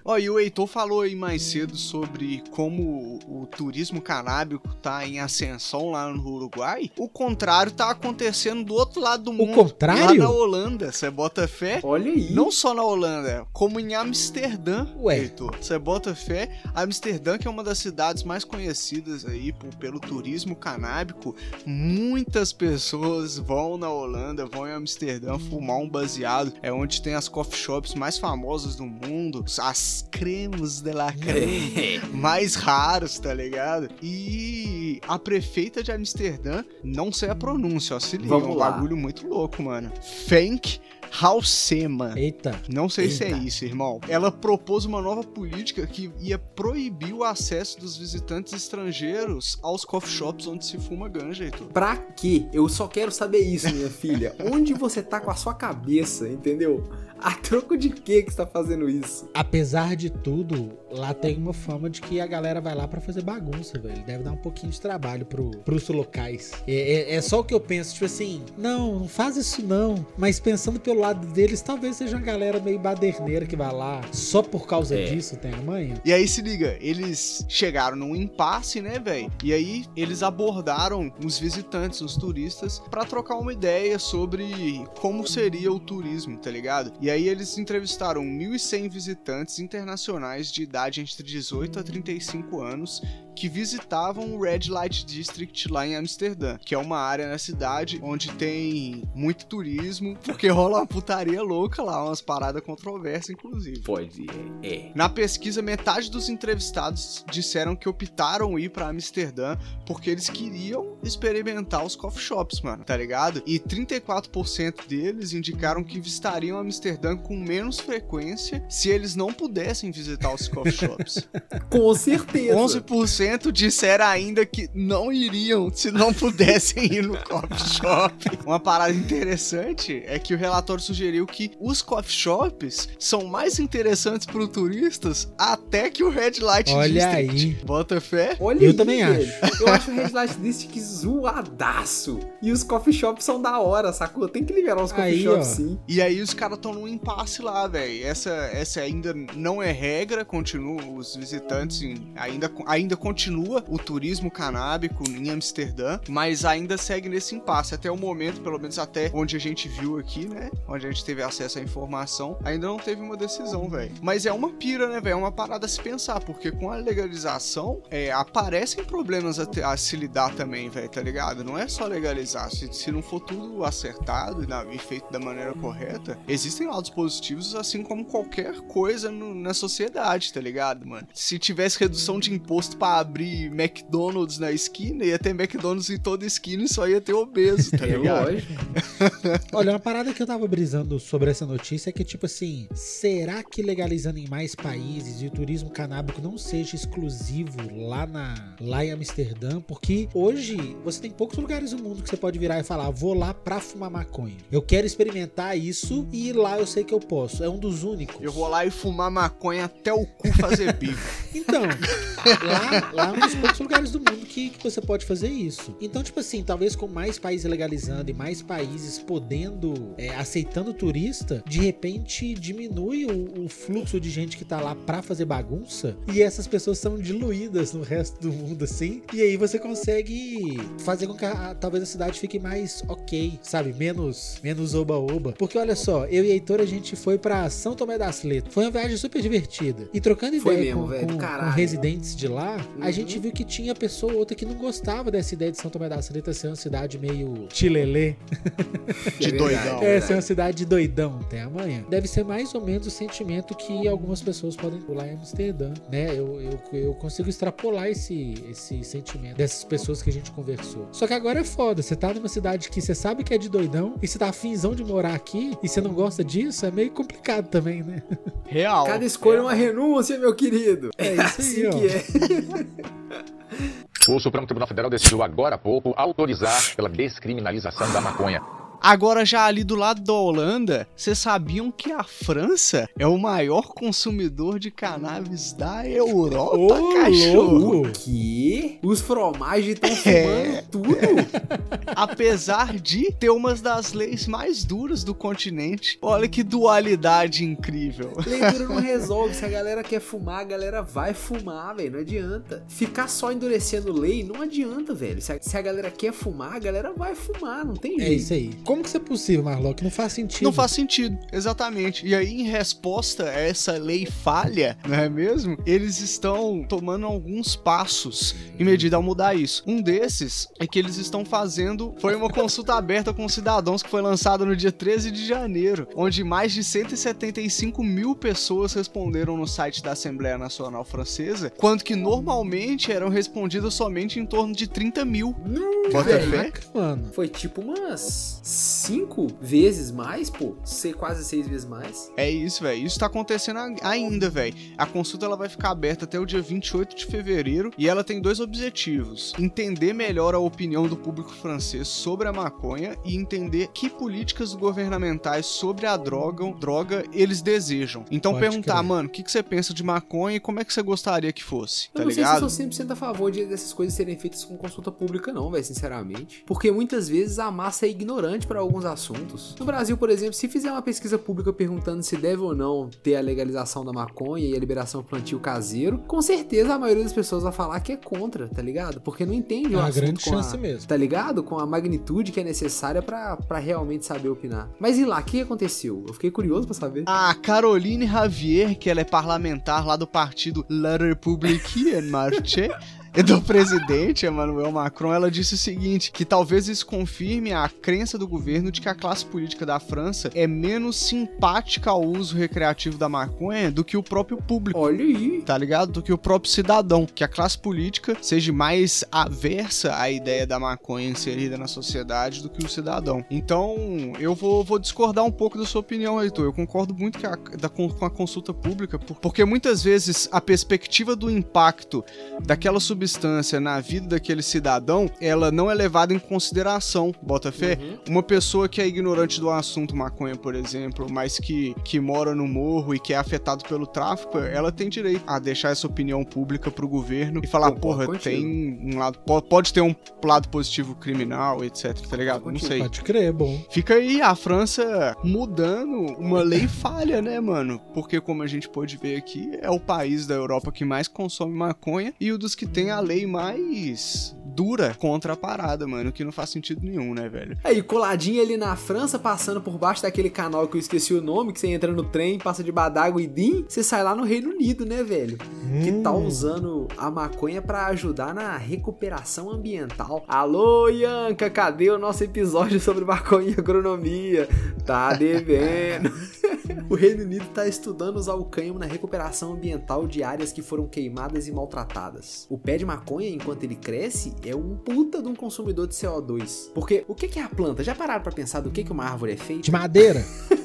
Ó, e o Heitor falou aí mais cedo sobre como o turismo canábico tá em ascensão lá no Uruguai. O contrário tá acontecendo do outro lado do mundo. contrário? Lá na Holanda, você bota fé? Olha aí. Não só na Holanda, como em Amsterdã, Ué. Heitor. Você bota fé? Amsterdã, que é uma das cidades mais conhecidas aí por- pelo turismo canábico, muitas pessoas vão na Holanda, vão em Amsterdã fumar um baseado. É onde tem as coffee shops mais famosas do mundo, as cremes de la creme mais raros, tá ligado? E a prefeita de Amsterdã, não sei a pronúncia, ó, se liga, é Vamos um lá. bagulho muito louco, mano. Fenk Halsema. Eita. Não sei se é Eita. isso, irmão. Ela propôs uma nova política que ia proibir o acesso dos visitantes estrangeiros aos coffee shops onde se fuma ganja, Heitor. Pra quê? Eu só quero saber isso, minha filha. Onde você tá com a sua cabeça, entendeu? A troco de que que você tá fazendo isso? Apesar de tudo, lá tem uma fama de que a galera vai lá pra fazer bagunça, velho. Deve dar um pouquinho de trabalho pro, pros locais. É, é- é só o que eu penso, tipo assim, não, não faz isso não. Mas pensando pelo lado deles, talvez seja uma galera meio baderneira que vai lá só por causa É. disso, tem a manha. E aí se liga, eles chegaram num impasse, né, velho? E aí eles abordaram os visitantes, os turistas, pra trocar uma ideia sobre como seria o turismo, tá ligado? E aí eles entrevistaram 1.100 visitantes internacionais de idade entre 18 a 35 anos que visitavam o Red Light District lá em Amsterdã, que é uma área na cidade onde tem muito turismo, porque rola uma putaria louca lá, umas paradas controversas, inclusive. Pode, é. é. Na pesquisa, metade dos entrevistados disseram que optaram ir pra Amsterdã porque eles queriam experimentar os coffee shops, mano, tá ligado? E 34% deles indicaram que visitariam Amsterdã com menos frequência se eles não pudessem visitar os coffee shops. Com certeza. 11% disseram ainda que não iriam se não pudessem ir no coffee shop. Uma parada interessante é que o relatório sugeriu que os coffee shops são mais interessantes para os turistas até que o Red Light Olha District. aí. Bota fé? Olha Eu aí, também velho. Eu acho o Red Light District zoadaço. E os coffee shops são da hora, sacou? Tem que liberar os coffee Aí, shops, ó. sim. E aí os caras estão num impasse lá, velho. Essa, essa ainda não é regra, continua os visitantes em- ainda ainda continua o turismo canábico em Amsterdã, mas ainda segue nesse impasse até o momento, pelo menos até onde a gente viu aqui, né? Onde a gente teve acesso à informação, ainda não teve uma decisão, velho. Mas é uma pira, né, velho? É uma parada a se pensar, porque com a legalização é, aparecem problemas a, te- a se lidar também, velho, tá ligado? Não é só legalizar, se, se não for tudo acertado e, na- e feito da maneira correta, existem lados positivos, assim como qualquer coisa no- na sociedade, tá ligado, mano? Se tivesse redução de imposto pra abrir McDonald's na esquina, ia ter McDonald's em toda esquina e só ia ter obeso, tá É ligado? lógico. Olha, uma parada que eu tava brisando sobre essa notícia é que, tipo assim, será que legalizando em mais países e o turismo canábico não seja exclusivo lá, na, lá em Amsterdã? Porque hoje você tem poucos lugares no mundo que você pode virar e falar: vou lá pra fumar maconha. Eu quero experimentar isso e lá eu sei que eu posso. É um dos únicos. Eu vou lá e fumar maconha até o cu fazer bico. Então, lá, lá é um dos poucos lugares do mundo que, que você pode fazer isso. Então, tipo assim, talvez com mais países legalizando e mais países podendo, é, aceitando turista, de repente diminui o, o fluxo de gente que tá lá pra fazer bagunça e essas pessoas são diluídas no resto do mundo, assim. E aí você consegue fazer com que a- talvez a cidade fique mais ok, sabe? Menos, menos oba-oba. Porque olha só, eu e A gente foi pra São Tomé das Letras. Foi uma viagem super divertida. E trocando Foi ideia mesmo, com, velho, com- com residentes de lá, a Uhum. gente viu que tinha pessoa ou outra que não gostava dessa ideia de São Tomé das Letras ser uma cidade meio chilelê. De doidão. É, ser uma cidade de doidão até amanhã. Deve ser mais ou menos o sentimento que algumas pessoas podem pular em Amsterdã, né? Eu, eu, eu consigo extrapolar esse, esse sentimento dessas pessoas que a gente conversou. Só que agora é foda, você tá numa cidade que você sabe que é de doidão e você tá afinzão de morar aqui e você não gosta disso, é meio complicado também, né? Real. Cada escolha é uma renúncia, meu querido. É isso aí, assim ó. que é. O Supremo Tribunal Federal decidiu agora há pouco autorizar pela descriminalização da maconha. Agora, já ali do lado da Holanda, vocês sabiam que a França é o maior consumidor de cannabis da Europa, Ô, cachorro? louco! Que? Os fromagens estão É. fumando tudo. Apesar de ter uma das leis mais duras do continente. Olha que dualidade incrível. Leitura não resolve. Se a galera quer fumar, a galera vai fumar, velho. Não adianta. Ficar só endurecendo lei não adianta, velho. Se a, se a galera quer fumar, a galera vai fumar. Não tem É jeito. isso aí. Como que isso é possível, Marlock? Não faz sentido. Não faz sentido, exatamente. E aí, em resposta a essa lei falha, não é mesmo? Eles estão tomando alguns passos em medida a mudar isso. Um desses é que eles estão fazendo. Foi uma consulta aberta com cidadãos que foi lançada no dia 13 de janeiro, onde mais de 175 mil pessoas responderam no site da Assembleia Nacional Francesa, quando que normalmente eram respondidas somente em torno de 30 mil. Bota fé? Mano. Foi tipo umas cinco vezes mais, pô. Sei, quase seis vezes mais. É isso, velho. Isso tá acontecendo ainda, velho. A consulta ela vai ficar aberta até o dia 28 de fevereiro e ela tem dois objetivos: entender melhor a opinião do público francês sobre a maconha e entender que políticas governamentais sobre a droga, droga eles desejam. Então Pode perguntar, crer. mano, o que, que você pensa de maconha e como é que você gostaria que fosse? Eu Tá não ligado? sei se eu sou 100% a favor de dessas coisas serem feitas com consulta pública, não, velho, sinceramente. Porque muitas vezes a massa é ignorante para alguns assuntos. No Brasil, por exemplo, se fizer uma pesquisa pública perguntando se deve ou não ter a legalização da maconha e a liberação do plantio caseiro, com certeza a maioria das pessoas vai falar que é contra, tá ligado? Porque não entende É o uma assunto grande com chance a, mesmo. Tá ligado? Com a magnitude que é necessária pra pra realmente saber opinar. Mas e lá, o que aconteceu? Eu fiquei curioso pra saber. A Caroline Javier, que ela é parlamentar lá do partido La République en Marche, do presidente Emmanuel Macron, ela disse o seguinte: que talvez isso confirme a crença do governo de que a classe política da França é menos simpática ao uso recreativo da maconha do que o próprio público. Olha aí. Tá ligado? Do que o próprio cidadão. Que a classe política seja mais aversa à ideia da maconha inserida na sociedade do que o cidadão. Então, eu vou, vou discordar um pouco da sua opinião, Heitor. Eu concordo muito a- da- com a consulta pública, por- porque muitas vezes a perspectiva do impacto daquela substância na vida daquele cidadão, ela não é levada em consideração, bota fé? Uhum. Uma pessoa que é ignorante do assunto maconha, por exemplo, mas que, que mora no morro e que é afetado pelo tráfico, ela tem direito a deixar essa opinião pública pro governo e falar, porra, contigo. tem um lado, po- pode ter um lado positivo criminal, etc, tá ligado? Não sei. Pode crer, bom. Fica aí a França mudando uma lei falha, né, mano? Porque como a gente pode ver aqui, é o país da Europa que mais consome maconha e o dos que tem a lei mais dura contra a parada, mano, que não faz sentido nenhum, né, velho? Aí, coladinho ali na França, passando por baixo daquele canal que eu esqueci o nome, que você entra no trem, passa de Badágua e Dim, você sai lá no Reino Unido, né, velho? Que tá Hum. usando a maconha pra ajudar na recuperação ambiental. Alô, Ianca, cadê o nosso episódio sobre maconha e agronomia? Tá devendo. o Reino Unido está estudando usar o cânhamo na recuperação ambiental de áreas que foram queimadas e maltratadas. O pé de maconha, enquanto ele cresce, é um puta de um consumidor de CO2. Porque o que é a planta? Já pararam para pensar do que uma árvore é feita? De madeira.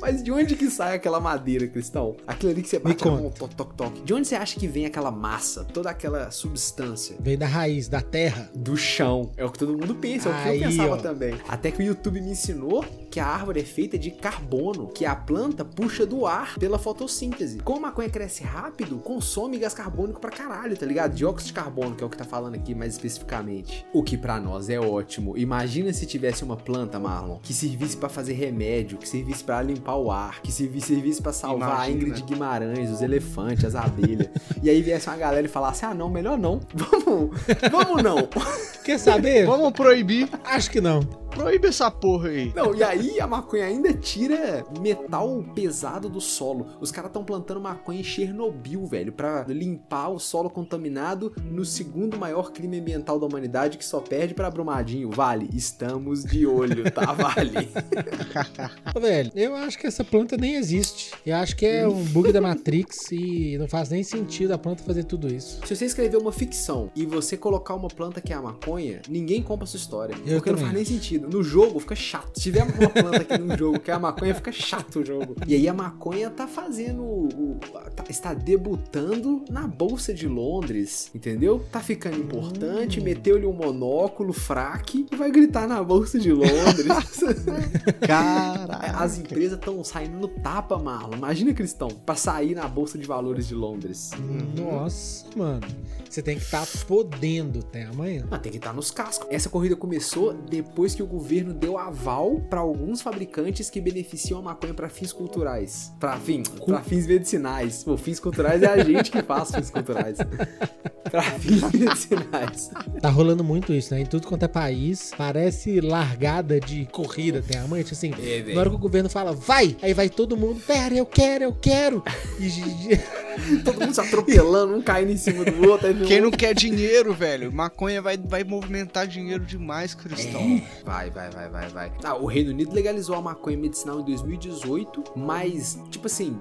Mas de onde que sai aquela madeira, Cristão? Aquilo ali que você bate na mão, toque, toque, toque. De onde você acha que vem aquela massa, toda aquela substância? Vem da raiz, da terra. Do chão. É o que todo mundo pensa, é o que Aí, eu pensava ó. também. Até que o YouTube me ensinou que a árvore é feita de carbono, que a planta puxa do ar pela fotossíntese. Como a maconha cresce rápido, consome gás carbônico pra caralho, tá ligado? Dióxido de carbono, que é o que tá falando aqui mais especificamente. O que para nós é ótimo. Imagina se tivesse uma planta, Marlon, que servisse para fazer remédio, que servisse para limpar o ar, que servisse, para salvar Imagina. a Ingrid Guimarães, os elefantes, as abelhas. e aí viesse uma galera e falasse: ah, não, melhor não. Vamos, vamos não. Quer saber? vamos proibir. Acho que não. Proíbe essa porra aí. Não, e aí a maconha ainda tira metal pesado do solo. Os caras estão plantando maconha em Chernobyl, velho, para limpar o solo contaminado no segundo maior crime ambiental da humanidade que só perde para Brumadinho. Vale, estamos de olho, tá, Vale? velho, eu acho que essa planta nem existe. Eu acho que é um bug da Matrix e não faz nem sentido a planta fazer tudo isso. Se você escrever uma ficção e você colocar uma planta que é a maconha, ninguém compra a sua história. Eu porque também. não faz nem sentido. No jogo fica chato. Se tiver uma planta aqui no jogo que é a maconha, fica chato o jogo. E aí a maconha tá fazendo. O, tá, está debutando na Bolsa de Londres, entendeu? Tá ficando importante, hum. meteu-lhe um monóculo, fraque, e vai gritar na Bolsa de Londres. Cara, as empresas estão saindo no tapa, Marlon. Imagina, Cristão, pra sair na Bolsa de Valores de Londres. Nossa, mano. Você tem que estar tá podendo até amanhã. Ah, tem que estar tá nos cascos. Essa corrida começou depois que o governo deu aval para alguns fabricantes que beneficiam a maconha para fins culturais. Para fim, para fins medicinais. Pô, fins culturais é a gente que faz fins culturais. pra fins medicinais. Tá rolando muito isso, né? Em tudo quanto é país, parece largada de corrida tem amanhã, tipo assim, é, na hora que o governo fala, vai, aí vai todo mundo, pera, eu quero, eu quero. E todo mundo se atropelando, um caindo em cima do outro. Quem não quer dinheiro, velho? Maconha vai, vai movimentar dinheiro demais, Cristão. É. Vai, vai, vai, vai, vai. Ah, o Reino Unido legalizou a maconha medicinal em 2018, mas, tipo assim,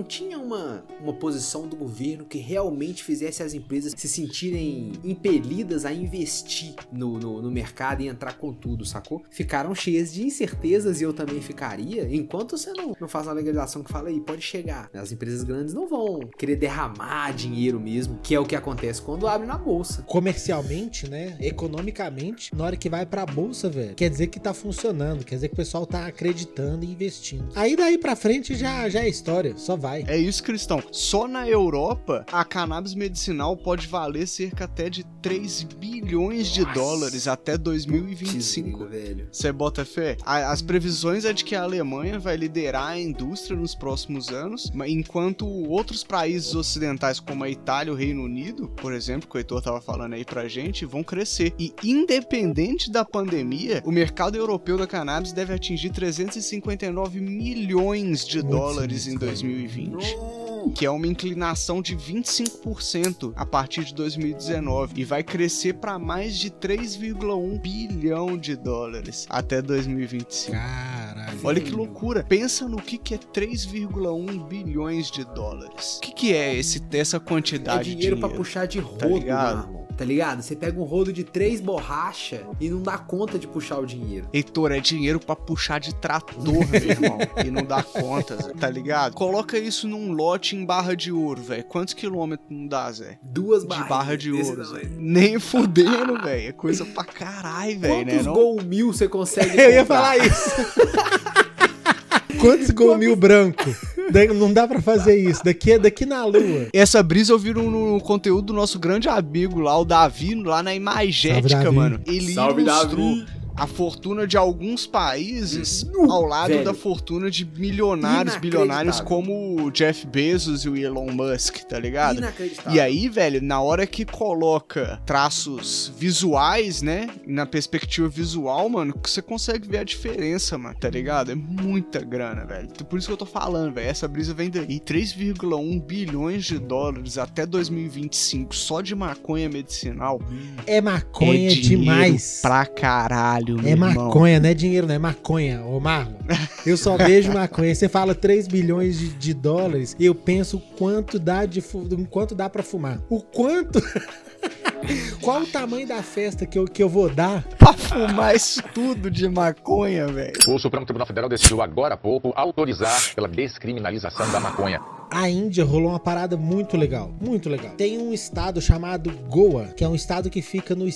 não tinha uma, uma posição do governo que realmente fizesse as empresas se sentirem impelidas a investir no, no, no mercado e entrar com tudo, sacou? Ficaram cheias de incertezas e eu também ficaria, enquanto você não, não faz uma legalização que fala aí, pode chegar. As empresas grandes não vão querer derramar dinheiro mesmo, que é o que acontece quando abre na bolsa. Comercialmente, né? Economicamente, na hora que vai pra bolsa, velho, quer dizer que tá funcionando, quer dizer que o pessoal tá acreditando e investindo. Aí daí pra frente já, já é história, só vai. É isso, Cristão. Só na Europa, a cannabis medicinal pode valer cerca até de 3 bilhões de Nossa. dólares até 2025. Você bota fé? As previsões é de que a Alemanha vai liderar a indústria nos próximos anos, enquanto outros países ocidentais como a Itália e o Reino Unido, por exemplo, que o Heitor tava falando aí pra gente, vão crescer. E independente da pandemia, o mercado europeu da cannabis deve atingir 359 milhões de dólares em 2020 que é uma inclinação de 25% a partir de 2019 e vai crescer para mais de 3,1 bilhão de dólares até 2025. Caralho. Olha que loucura. Pensa no que, que é 3,1 bilhões de dólares. O que, que é esse, essa quantidade é dinheiro de dinheiro? para puxar de tá rodo, tá ligado? Tá ligado? Você pega um rodo de três borracha e não dá conta de puxar o dinheiro. Heitor, é dinheiro para puxar de trator, meu irmão, e não dá conta, Zé, tá ligado? Coloca isso num lote em Barra de Ouro, velho. Quantos quilômetros não dá, Zé? Duas barras. De Barra de Ouro, Zé. Nem fudendo, velho. É coisa pra caralho, velho, né? Quantos não? gol mil você consegue Eu ia falar isso. Quantos gol mil branco? Não dá para fazer isso. Daqui, daqui na lua. Essa brisa eu vi no, no, conteúdo do nosso grande amigo lá, o Davi, lá na Imagética, mano. Ele Salve, ilustrou. Davi a fortuna de alguns países uhum. ao lado Velho. da fortuna de milionários, bilionários como o Jeff Bezos e o Elon Musk, tá ligado? E aí, velho, na hora que coloca traços visuais, né, na perspectiva visual, mano, você consegue ver a diferença, mano, tá ligado? É muita grana, velho. Por isso que eu tô falando, velho, essa brisa vem daí. 3,1 bilhões de dólares até 2025 só de maconha medicinal. É maconha é demais. Pra caralho dinheiro, meu É irmão. maconha, não é dinheiro, não é maconha, ô Marlon. Eu só vejo maconha. Você fala 3 bilhões de, de dólares, eu penso o quanto dá de quanto dá pra fumar. O quanto. Qual o tamanho da festa que eu, que eu vou dar? Pra fumar isso tudo de maconha, velho. O Supremo Tribunal Federal decidiu agora há pouco autorizar pela descriminalização da maconha. A Índia rolou uma parada muito legal, muito legal. Tem um estado chamado Goa, que é um estado que fica no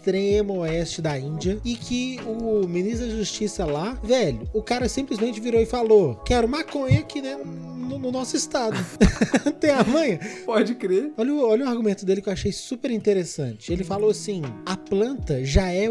extremo oeste da Índia e que o ministro da Justiça lá, velho, o cara simplesmente virou e falou: "Quero maconha aqui, né, no, no nosso estado". Tem a manha? Pode crer. Olha, o- olha o argumento dele que eu achei super interessante. Ele falou assim: a planta já é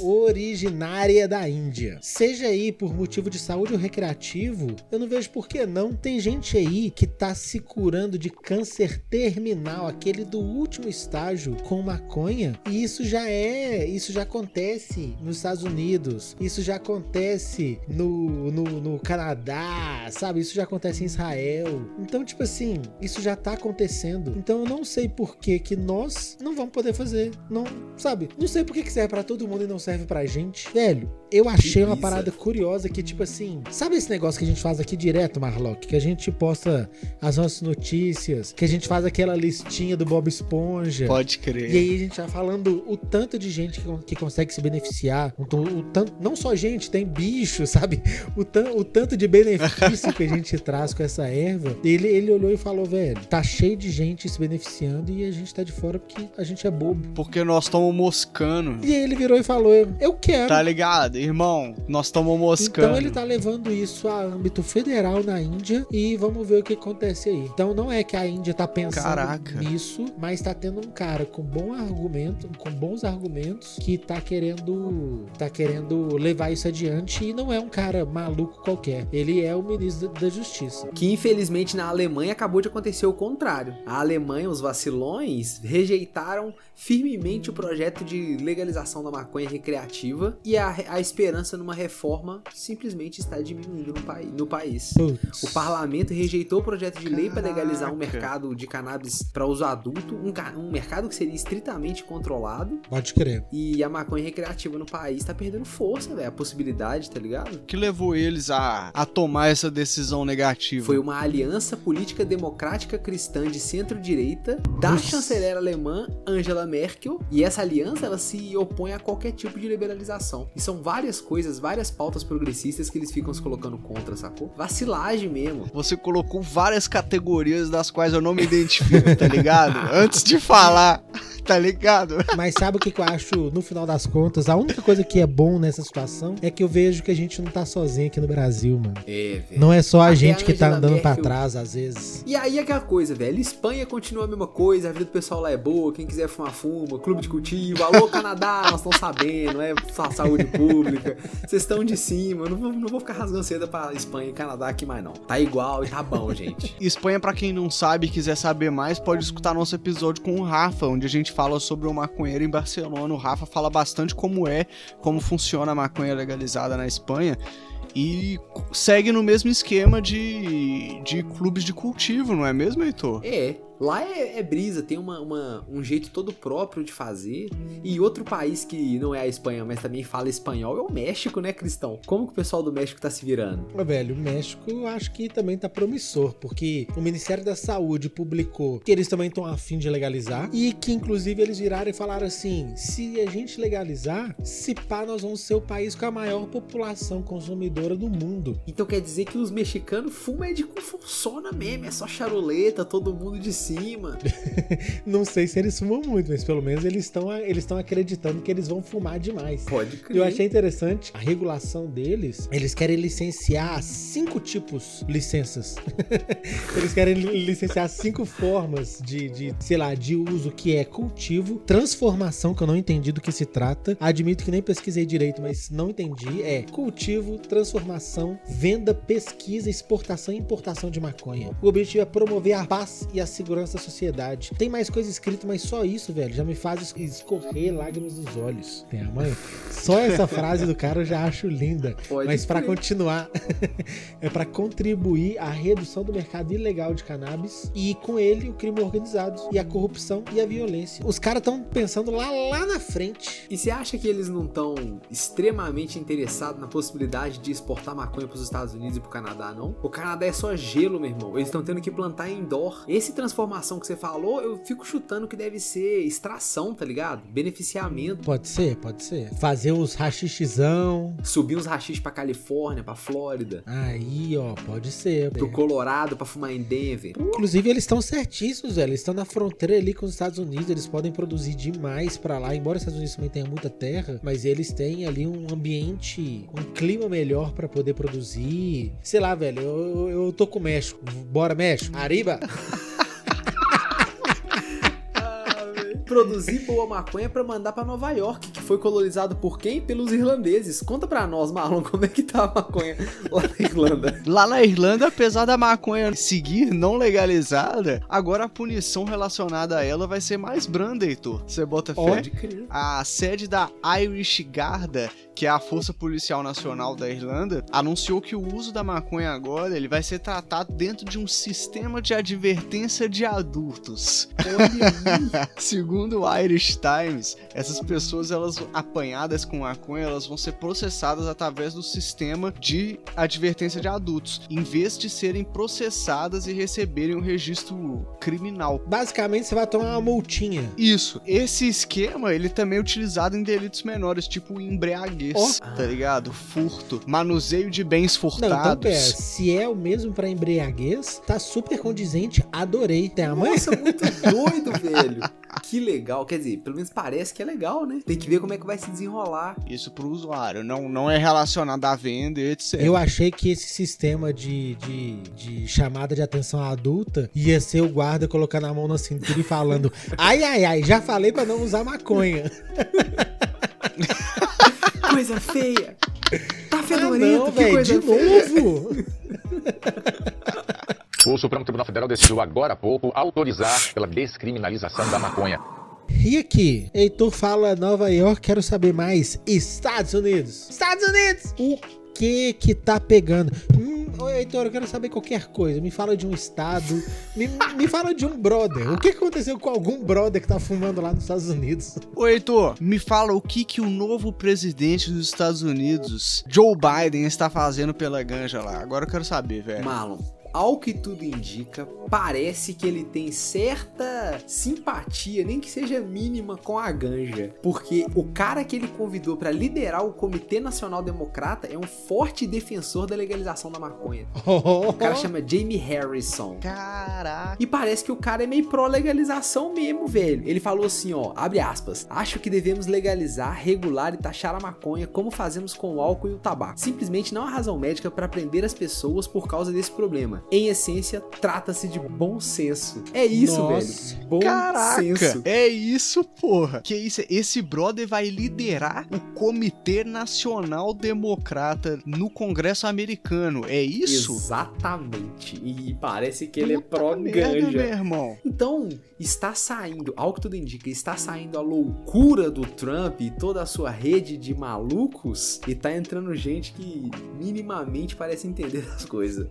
originária da Índia. Seja aí por motivo de saúde ou recreativo, eu não vejo por que não. Tem gente aí que tá se curando de câncer terminal, aquele do último estágio, com maconha. E isso já é. Isso já acontece nos Estados Unidos. Isso já acontece no, no, no Canadá, sabe? Isso já acontece em Israel. Então, tipo assim, isso já tá acontecendo. Então eu não sei por que que nós não vamos poder fazer. Não, sabe? Não sei por que que serve pra todo mundo e não serve pra gente. Velho, eu achei uma parada curiosa que, tipo assim, sabe esse negócio que a gente faz aqui direto, Marlock? Que a gente posta as nossas notícias, que a gente faz aquela listinha do Bob Esponja. Pode E crer. aí a gente vai falando o tanto de gente que, que consegue se beneficiar. O, o tanto, não só gente, tem bicho, sabe? O, tan- o tanto de benefício que a gente traz com essa erva. Ele, ele olhou e falou, velho, tá cheio de gente se beneficiando e a gente tá de fora porque a gente é bobo. Porque nós estamos moscando. E aí ele virou e falou, eu quero. Tá ligado? Irmão, nós estamos moscando. Então ele tá levando isso a âmbito federal na Índia e vamos ver o que acontece aí. Então não é que a Índia tá pensando Caraca. nisso, mas tá tendo um cara com bom argumento, com bons argumentos que tá querendo tá querendo levar isso adiante e não é um cara maluco qualquer. Ele é o ministro da Justiça. Que infelizmente na Alemanha acabou de acontecer o contrário. A Alemanha, os vacilões, rejeitaram firmemente o projeto de legalização da maconha recreativa e a, a esperança numa reforma simplesmente está diminuindo no, no país. Putz. O parlamento rejeitou o projeto de lei para legalizar um mercado de cannabis para uso adulto, um, um mercado que seria estritamente controlado. Pode crer. E a maconha recreativa no país tá perdendo força, velho. A possibilidade, tá ligado? O que levou eles a, a tomar essa decisão negativa? Foi uma aliança política democrática cristã de centro-direita da Nossa. chanceler alemã Angela Merkel. E essa aliança ela se opõe a qualquer tipo de liberalização. E são várias coisas, várias pautas progressistas que eles ficam se colocando contra, sacou? Vacilagem mesmo. Você colocou várias categorias das quais eu não me identifico, tá ligado? Antes de falar, tá ligado? Mas sabe o que, que eu acho, no final das contas? A única coisa que é bom nessa situação é que eu vejo que a gente não tá sozinho aqui no Brasil, mano. É, velho. Não é só a Até gente a que tá andando pra Merkel- trás, às vezes. E aí aquela coisa, velho. Espanha continua a mesma coisa, a vida do pessoal lá é boa, quem quiser fumar, fuma, clube de cultivo, alô Canadá, nós estamos sabendo, é sa- saúde pública, vocês estão de cima, eu não vou, não vou ficar rasgando seda pra Espanha e Canadá aqui mais não. Tá igual e tá bom, gente. Espanha, pra quem não sabe e quiser saber mais, pode escutar nosso episódio com o Rafa, onde a gente fala sobre o maconheiro em Barcelona. O Rafa fala bastante como é, como funciona a maconha legalizada na Espanha. E segue no mesmo esquema de, de clubes de cultivo, não é mesmo, Heitor? É, lá é, é brisa, tem uma, uma- um jeito todo próprio de fazer. E outro país que não é a Espanha, mas também fala espanhol é o México, né, Cristão? Como que o pessoal do México tá se virando? Ô, velho, o México acho que também tá promissor, porque o Ministério da Saúde publicou que eles também estão afim de legalizar e que, inclusive, eles viraram e falaram assim: se a gente legalizar, se pá, nós vamos ser o país com a maior população consumidora do mundo. Então quer dizer que os mexicanos fumam é de funciona mesmo, é só charoleta, todo mundo de cima. Não sei se eles fumam muito, mas pelo menos eles estão eles estão acreditando que eles vão fumar demais. Pode crer. Eu achei interessante a regulação deles. Eles querem licenciar cinco tipos licenças. eles querem li- licenciar cinco formas de, de, sei lá, de uso que é cultivo, transformação, que eu não entendi do que se trata. Admito que nem pesquisei direito, mas não entendi. É cultivo, transformação, venda, pesquisa, exportação e importação de maconha. O objetivo é promover a paz e a segurança da sociedade. Tem mais coisa escrita, mas só isso, velho, já me faz escorrer lágrimas dos olhos. Tem a mãe? Só essa frase do cara eu já acho linda. Pode mas para continuar, é para contribuir à redução do mercado ilegal de cannabis e com ele o crime organizado e a corrupção e a violência. Os caras estão pensando lá lá na frente. E você acha que eles não estão extremamente interessados na possibilidade de exportar maconha pros Estados Unidos e pro Canadá, não? O Canadá é só gelo, meu irmão. Eles estão tendo que plantar indoor. Esse transformação que você falou, eu fico chutando que deve ser extração, tá ligado? Beneficiamento. Pode ser, pode ser. Fazer uns rachichizão. Subir uns rachis pra Califórnia, pra Flórida, Aí, ó, pode ser. pro Colorado pra fumar em Denver. Inclusive, eles estão certíssimos, velho. Eles estão na fronteira ali com os Estados Unidos. Eles podem produzir demais pra lá. Embora os Estados Unidos também tenham muita terra, mas eles têm ali um ambiente, um clima melhor pra poder produzir. Sei lá, velho. Eu, eu, eu tô com o México. Bora, México. Arriba! Produzir boa maconha pra mandar pra Nova York, que foi colonizado por quem? Pelos irlandeses. Conta pra nós, Marlon, como é que tá a maconha lá na Irlanda. Lá na Irlanda, apesar da maconha seguir não legalizada, agora a punição relacionada a ela vai ser mais branda, Heitor. Você bota fé? Pode crer. A sede da Irish Garda, que é a Força Policial Nacional da Irlanda, anunciou que o uso da maconha agora ele vai ser tratado dentro de um sistema de advertência de adultos. Segundo o Irish Times, essas pessoas elas apanhadas com maconha, elas vão ser processadas através do sistema de advertência de adultos, em vez de serem processadas e receberem um registro criminal. Basicamente, você vai tomar uma multinha. Isso. Esse esquema, ele também é utilizado em delitos menores, tipo embriaguez, Ó. tá ligado? Furto, manuseio de bens Não, então furtados. pera. Se é o mesmo pra embriaguez, tá super condizente. Adorei. Tem a mãe? Nossa, muito doido, velho. Que legal. Quer dizer, pelo menos parece que é legal, né? Tem que ver como é que vai se desenrolar. Isso pro usuário, não, não é relacionado à venda, e etc. Eu achei que esse sistema de, de, de chamada de atenção adulta ia ser o guarda colocando a mão na cintura e falando: ai, ai, ai, já falei pra não usar maconha. Coisa feia. Tá Ah, fedorento, não, que velho, coisa de feia. novo. O Supremo Tribunal Federal decidiu agora há pouco autorizar pela descriminalização da maconha. E aqui, Heitor fala Nova York, quero saber mais. Estados Unidos. Estados Unidos! O que que tá pegando? Hum, ô, Heitor, eu quero saber qualquer coisa. Me fala de um estado. Me, me fala de um brother. O que aconteceu com algum brother que tá fumando lá nos Estados Unidos? Ô Heitor, me fala o que que o novo presidente dos Estados Unidos, Joe Biden, está fazendo pela ganja lá. Agora eu quero saber, velho. Marlon, ao que tudo indica, parece que ele tem certa simpatia, nem que seja mínima, com a ganja. Porque o cara que ele convidou pra liderar o Comitê Nacional Democrata é um forte defensor da legalização da maconha. O cara chama Jamie Harrison. Caraca. E parece que o cara é meio pró-legalização mesmo, velho. Ele falou assim, ó, abre aspas, acho que devemos legalizar, regular e taxar a maconha como fazemos com o álcool e o tabaco. Simplesmente não há razão médica para prender as pessoas por causa desse problema. Em essência, trata-se de bom senso. É isso, Nossa. velho. Bom Caraca, senso. é isso, porra. Que isso? Esse brother vai liderar o Comitê Nacional Democrata no Congresso americano. É isso? Exatamente. E parece que ele é Puta merda, pró-ganja. meu irmão. Então, está saindo, ao que tudo indica, está saindo a loucura do Trump e toda a sua rede de malucos e tá entrando gente que minimamente parece entender as coisas.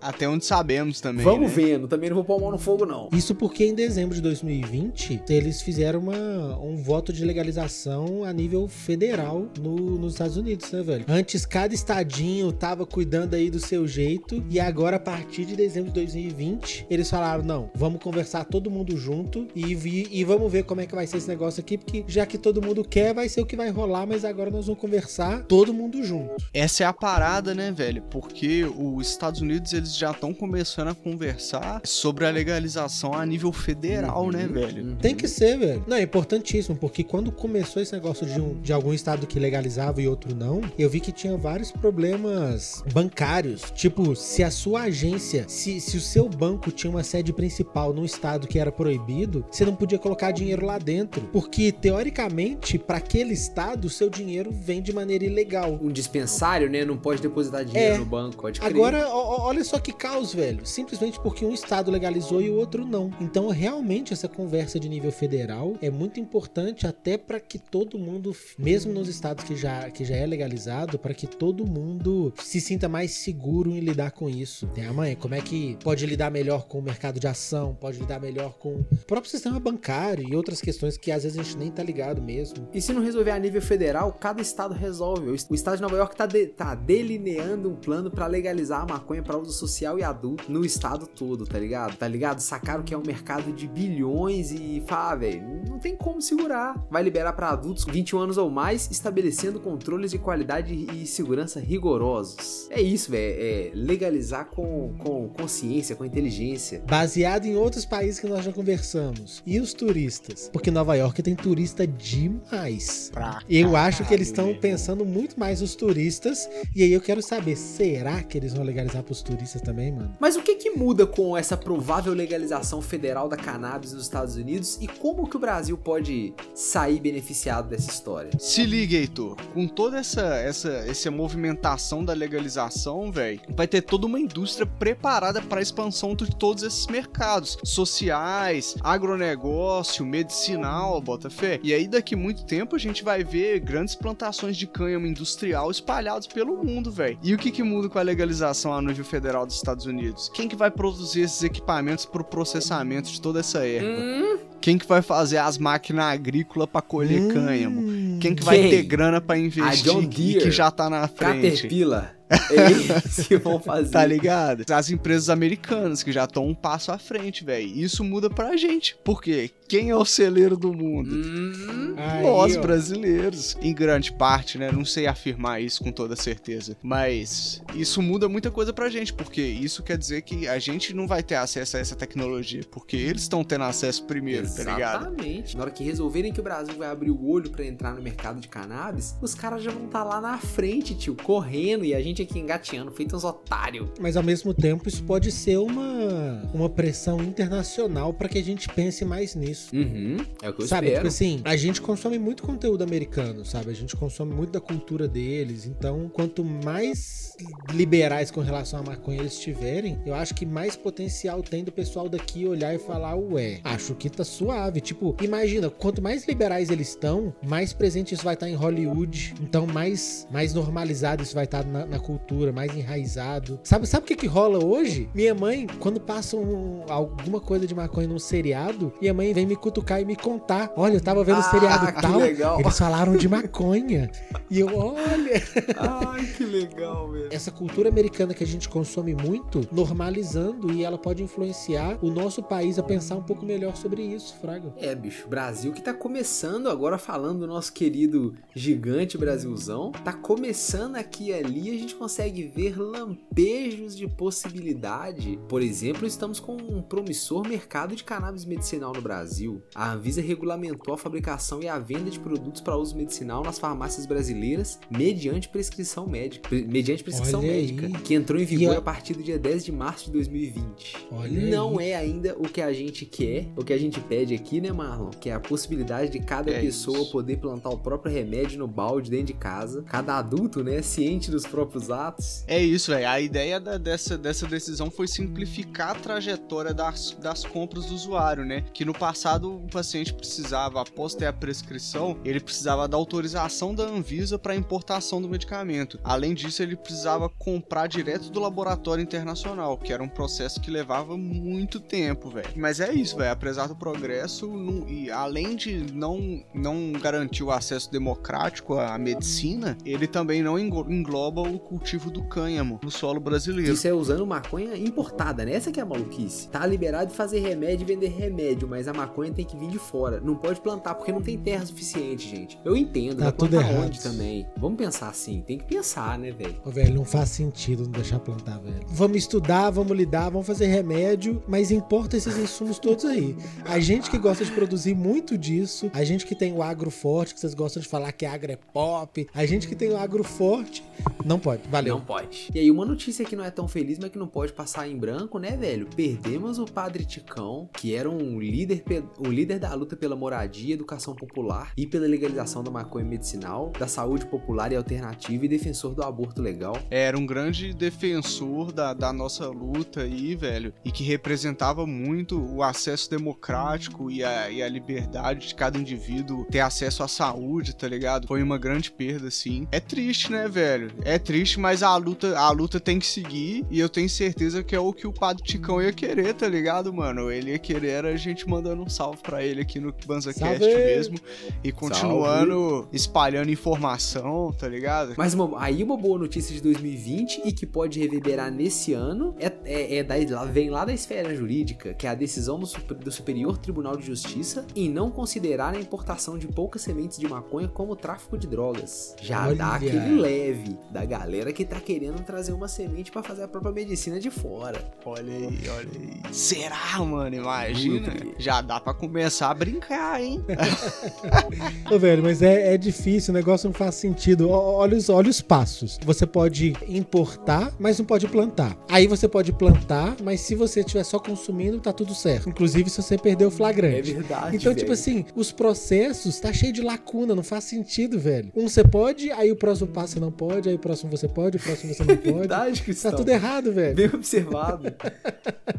Até onde sabemos também. Vamos né? vendo, também não vou pôr a mão no fogo, não. Isso porque em dezembro de 2020 eles fizeram uma, um voto de legalização a nível federal no- nos Estados Unidos, né, velho? Antes cada estadinho tava cuidando aí do seu jeito e agora a partir de dezembro de 2020 eles falaram não, vamos conversar todo mundo junto e, vi- e vamos ver como é que vai ser esse negócio aqui porque já que todo mundo quer vai ser o que vai rolar, mas agora nós vamos conversar todo mundo junto. Essa é a parada, né, velho? Porque os Estados Unidos eles já estão começando a conversar sobre a legalização a nível federal, né, velho? Uhum. Tem que ser, velho. Não, é importantíssimo, porque quando começou esse negócio de, um- de algum estado que legalizava e outro não, eu vi que tinha vários problemas bancários. Tipo, se a sua agência, se, se o seu banco tinha uma sede principal num estado que era proibido, você não podia colocar dinheiro lá dentro. Porque, teoricamente, para aquele estado, o seu dinheiro vem de maneira ilegal. Um dispensário, né? Não pode depositar dinheiro É. no banco, pode crer. Agora, ó- ó- olha só que caos, velho. Simplesmente porque um estado legalizou e o outro não. Então, realmente, essa conversa de nível federal é muito importante até para que todo mundo, mesmo nos estados que já, que já é legalizado, para que todo mundo se sinta mais seguro em lidar com isso. Tem a mãe, como é que pode lidar melhor com o mercado de ação, pode lidar melhor com o próprio sistema bancário e outras questões que às vezes a gente nem tá ligado mesmo. E se não resolver a nível federal, cada estado resolve. O estado de Nova York tá, de, tá delineando um plano para legalizar a maconha para uso social e adulto no estado todo, tá ligado? Tá ligado? Sacaram que é um mercado de bilhões e fala, ah, velho, não tem como segurar. Vai liberar para adultos 21 anos ou mais, estabelecendo controles de qualidade e segurança rigorosos. É isso, velho. É legalizar com, com consciência, com inteligência. Baseado em outros países que nós já conversamos. E os turistas? Porque Nova York tem turista demais. Pra Eu acho que eles estão pensando muito mais nos turistas. E aí eu quero saber, será que eles vão legalizar pros turistas também, mano? Mas o que que muda com essa provável legalização federal da cannabis nos Estados Unidos e como que o Brasil pode sair beneficiado dessa história? Se liga, Heitor. Com toda essa, essa, essa movimentação da legalização, velho, vai ter toda uma indústria preparada para a expansão de todos esses mercados sociais, agronegócio, medicinal, bota fé. E aí daqui muito tempo a gente vai ver grandes plantações de cânhamo industrial espalhados pelo mundo, velho. E o que que muda com a legalização a nível federal dos Estados Unidos? Quem que vai produzir esses equipamentos para o processamento de toda essa erva? Quem que vai fazer as máquinas agrícolas para colher Hum. cânhamo? Quem que vai Quem? ter grana pra A investir John e Deere. que já tá na frente? Caterpillar. É eles que vão fazer. Tá ligado? As empresas americanas que já estão um passo à frente, velho. Isso muda pra gente. Por quê? Quem é o celeiro do mundo? Hum, Aí, Nós, ó. brasileiros. Em grande parte, né? Não sei afirmar isso com toda certeza. Mas isso muda muita coisa pra gente. Porque isso quer dizer que a gente não vai ter acesso a essa tecnologia. Porque eles estão tendo acesso primeiro, tá ligado? Exatamente. Na hora que resolverem que o Brasil vai abrir o olho pra entrar no mercado de cannabis, os caras já vão estar lá na frente, tio, correndo e a gente aqui engateando, feito uns otários. Mas ao mesmo tempo, isso pode ser uma, uma pressão internacional para que a gente pense mais nisso. Uhum, é o que eu sabe, espero. tipo assim, a gente consome muito conteúdo americano, sabe? A gente consome muito da cultura deles. Então, quanto mais liberais com relação à maconha eles tiverem, eu acho que mais potencial tem do pessoal daqui olhar e falar, ué, acho que tá suave. Tipo, imagina, quanto mais liberais eles estão, mais presente isso vai estar em Hollywood. Então, mais, mais normalizado isso vai estar na, na cultura, mais enraizado. Sabe, sabe o que que rola hoje? Minha mãe, quando passa um- alguma coisa de maconha num seriado, minha mãe vem me cutucar e me contar. Olha, eu tava vendo Ah, seriado que tal, legal. eles falaram de maconha. E eu, olha, Ai, que legal, velho. essa cultura americana que a gente consome muito, normalizando e ela pode influenciar o nosso país a pensar um pouco melhor sobre isso, Fraga. É, bicho, Brasil que tá começando agora falando do nosso querido gigante Brasilzão, tá começando aqui e ali, a gente consegue ver lampejos de possibilidade. Por exemplo, estamos com um promissor mercado de cannabis medicinal no Brasil. A Anvisa regulamentou a fabricação e a venda de produtos para uso medicinal nas farmácias brasileiras mediante prescrição médica, pre- mediante prescrição Olha aí. médica, que entrou em vigor a- a partir do dia 10 de março de 2020. Olha Não aí. é ainda o que a gente quer, o que a gente pede aqui, né, Marlon? Que é a possibilidade de cada É pessoa isso. poder plantar o próprio remédio no balde dentro de casa. Cada adulto, né, ciente dos próprios atos. É isso, velho. A ideia da- dessa, dessa decisão foi simplificar a trajetória das, das compras do usuário, né? Que no passado o paciente precisava, após ter a prescrição, ele precisava da autorização da Anvisa para importação do medicamento. Além disso, ele precisava comprar direto do laboratório internacional, que era um processo que levava muito tempo, velho. Mas é isso, velho. Apesar do progresso, e além de não, não garantir o acesso democrático à medicina, ele também não englo- engloba o cultivo do cânhamo no solo brasileiro. Isso é usando maconha importada, né? Essa que é a maluquice. Tá liberado de fazer remédio e vender remédio, mas a maconha tem que vir de fora. Não pode plantar porque não tem terra suficiente, gente. Eu entendo, Tá tudo errado. onde também? Vamos pensar assim, tem que pensar, né, velho? Ô, velho, não faz sentido não deixar plantar, velho. Vamos estudar, vamos lidar, vamos fazer remédio, mas importa esses insumos todos aí. A gente que gosta de produzir muito disso, a gente que tem o agro forte, que vocês gostam de falar que agro é pop, a gente que tem o agro forte, não pode. Valeu. Não pode. E aí, uma notícia que não é tão feliz, mas que não pode passar em branco, né, velho? Perdemos o Padre Ticão, que era um líder, um líder da luta pela moradia, educação popular e pela legalização da maconha medicinal, da saúde popular e alternativa e defensor do aborto legal. Era um grande defensor da, da nossa luta aí, velho, e que representava muito o acesso democrático e a, e a liberdade de cada indivíduo ter acesso à saúde, tá ligado? Foi uma grande perda, sim. É triste, né, velho? É triste, mas a luta, a luta tem que seguir e eu tenho certeza que é o que o Padre Ticão ia querer, tá ligado, mano? Ele ia querer a gente mandando um salve pra ele aqui no BanzaCast Salve! mesmo e continuando espalhando informação, tá ligado? Mas uma- aí uma boa notícia de 2020 e que pode reverberar nesse ano é, é, é da, vem lá da esfera jurídica, que é a decisão do, do Superior Tribunal de Justiça em não considerar a importação de poucas sementes de maconha como tráfico de drogas. Já Olha. dá aquele leve da galera que tá querendo trazer uma semente pra fazer a própria medicina de fora. Olha aí, olha aí. Será, mano? Imagina. Já dá pra começar a brincar, hein? Ô, velho, mas é, é difícil, o negócio não faz sentido. Olha os, olha os passos. Você pode importar, mas não pode plantar. Aí você pode plantar, mas se você estiver só consumindo, tá tudo certo. Inclusive se você perder o É flagrante. verdade. Então, tipo velho. assim, os processos tá cheio de lacuna, não faz sentido, velho. Um você pode, aí o próximo passo você não pode, aí o próximo você pode, o próximo você não pode. verdade, Tá Cristão. tudo errado, velho. Bem observado.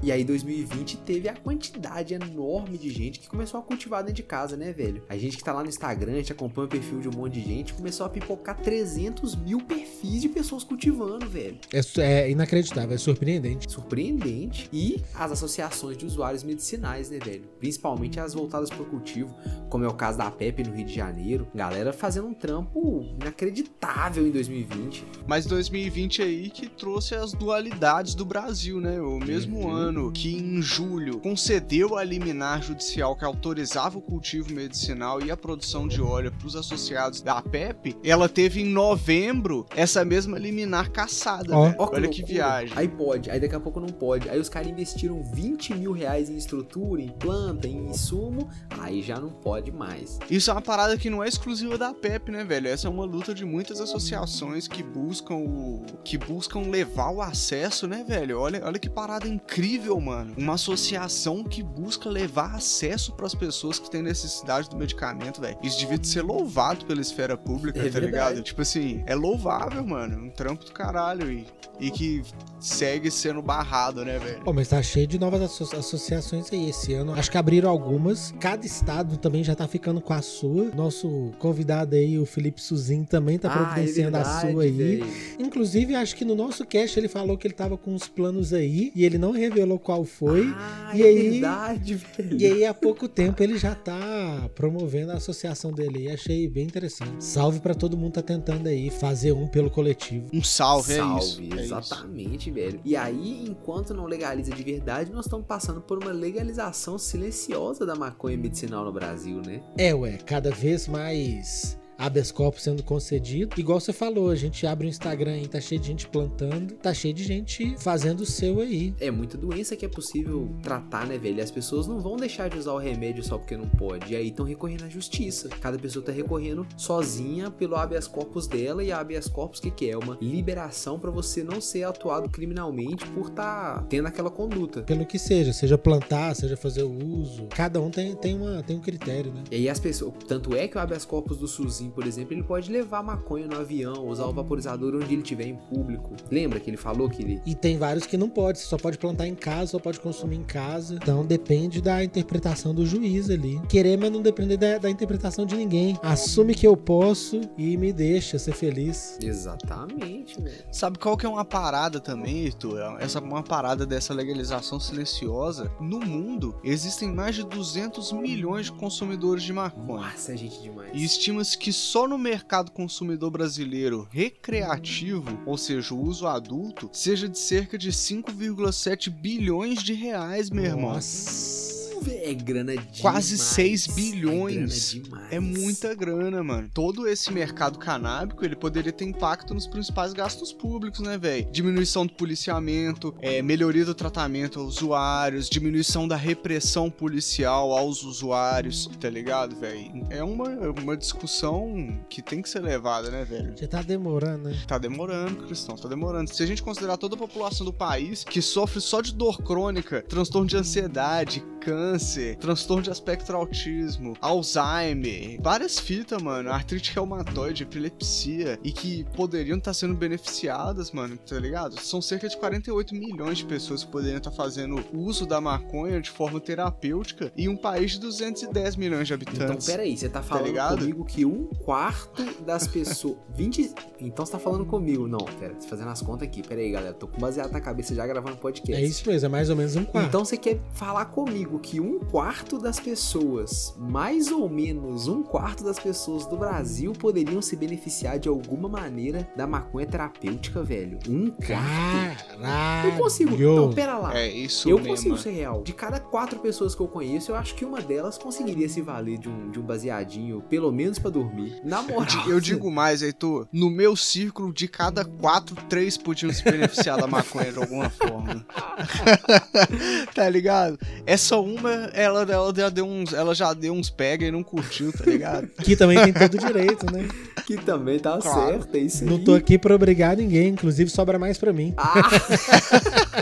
e aí, 2020 teve a quantidade enorme de gente que começou a cultivar dentro de casa, né, velho? A gente que tá lá no Instagram, a gente acompanha o perfil de um monte de gente, começou a pipocar 300 mil perfis de pessoas cultivando, velho. É, é inacreditável, é surpreendente. Surpreendente. E as associações de usuários medicinais, né, velho? Principalmente as voltadas pro cultivo, como é o caso da PEP no Rio de Janeiro. Galera fazendo um trampo inacreditável em 2020. Mas 2020 aí que trouxe as dualidades do Brasil, né? O mesmo Uhum. ano que em julho concedeu a liminar judicial que autorizava o cultivo medicinal e a produção de óleo para os associados da PEP, ela teve em novembro essa mesma liminar caçada, Ó. né? Olha que loucura. viagem. Aí pode, aí daqui a pouco não pode. Aí os caras investiram 20 mil reais em estrutura, em planta, em insumo, aí já não pode mais. Isso é uma parada que não é exclusiva da PEP, né, velho? Essa é uma luta de muitas associações que buscam o que buscam levar o acesso, né, velho? Olha, olha que parada incrível, mano. Uma associação que busca levar acesso pras pessoas que têm necessidade do medicamento, velho. Isso devia ser louvado pela esfera pública, É tá verdade. ligado? Tipo assim, é louvável, mano. Um trampo do caralho e, e que segue sendo barrado, né, velho? Pô, mas tá cheio de novas asso- associações aí esse ano. Acho que abriram algumas. Cada estado também já tá ficando com a sua. Nosso convidado aí, o Felipe Suzin, também tá providenciando a sua aí. Ah, é velho. Inclusive, acho que no nosso cast ele falou que ele tava com uns planos aí e ele não revelou qual foi. Ah, E é aí- verdade, velho. E aí, há pouco tempo, ele já tá promovendo a associação dele aí. Achei bem interessante. Salve pra todo mundo que tá tentando aí fazer um pelo coletivo. Um salve, é Salve, isso. é isso. exatamente, velho. E aí, enquanto não legaliza de verdade, nós estamos passando por uma legalização silenciosa da maconha medicinal no Brasil, né? É, ué, cada vez mais habeas corpus sendo concedido. Igual você falou, a gente abre o Instagram aí, tá cheio de gente plantando, tá cheio de gente fazendo o seu aí. É muita doença que é possível tratar, né, velho? E as pessoas não vão deixar de usar o remédio só porque não pode. E aí estão recorrendo à justiça. Cada pessoa tá recorrendo sozinha pelo habeas corpus dela. E a habeas corpus, o que, que é? Uma liberação pra você não ser atuado criminalmente por tá tendo aquela conduta. Pelo que seja, seja plantar, seja fazer o uso. Cada um tem, tem, uma, tem um critério, né? E aí as pessoas. Tanto é que o habeas corpus do Por exemplo, ele pode levar maconha no avião, usar o vaporizador onde ele estiver em público. Lembra que ele falou que ele. E tem vários que não pode, você só pode plantar em casa, só pode consumir em casa. Então depende da interpretação do juiz ali. Querer, mas não depende da, da interpretação de ninguém. Assume que eu posso e me deixa ser feliz. Exatamente, velho. Sabe qual que é uma parada também, Heitor? Essa uma parada dessa legalização silenciosa. No mundo, existem mais de 200 milhões de consumidores de maconha. Nossa, é gente demais. E estima-se que só no mercado consumidor brasileiro recreativo, ou seja, o uso adulto, seja de cerca de 5,7 bilhões de reais, meu irmão. Nossa. velho, é grana demais. Quase 6 É bilhões. grana demais. É muita grana, mano. Todo esse mercado canábico, ele poderia ter impacto nos principais gastos públicos, né, velho? Diminuição do policiamento, é, melhoria do tratamento aos usuários, diminuição da repressão policial aos usuários, tá ligado, velho? É uma, uma discussão que tem que ser levada, né, velho? Já tá demorando, né? Tá demorando, Cristão, tá demorando. Se a gente considerar toda a população do país que sofre só de dor crônica, transtorno de ansiedade, câncer, transtorno de espectro autismo, Alzheimer, várias fitas, mano, artrite reumatoide, epilepsia, e que poderiam estar sendo beneficiadas, mano, tá ligado? São cerca de 48 milhões de pessoas que poderiam estar fazendo uso da maconha de forma terapêutica em um país de 210 milhões de Então, habitantes. peraí, você tá falando ligado? comigo que um quarto das pessoas. 20. Então você tá falando comigo. Não, pera, tô fazendo as contas aqui. Peraí, galera. Tô com baseado na cabeça já gravando podcast. É isso mesmo, é mais ou menos um quarto. Então você quer falar comigo que um quarto das pessoas, mais ou menos um quarto das pessoas do Brasil poderiam se beneficiar de alguma maneira da maconha terapêutica, velho? Um quarto? Caralho. Eu consigo. Não, pera lá. É isso Eu mesmo. consigo ser real. De cada quatro pessoas que eu conheço, eu acho que uma delas conseguiria se valer de um, de um baseadinho, pelo menos pra dormir. Na moral. Eu digo mais, Heitor. No meu círculo, de cada quatro, três podiam se beneficiar da maconha de alguma forma. tá ligado? Essa uma, ela, ela já deu uns, ela já deu uns pega e não curtiu, tá ligado? Que também tem todo direito, né? que também tá Claro. certo, é isso Não aí. tô aqui pra obrigar ninguém, inclusive sobra mais pra mim. Ah,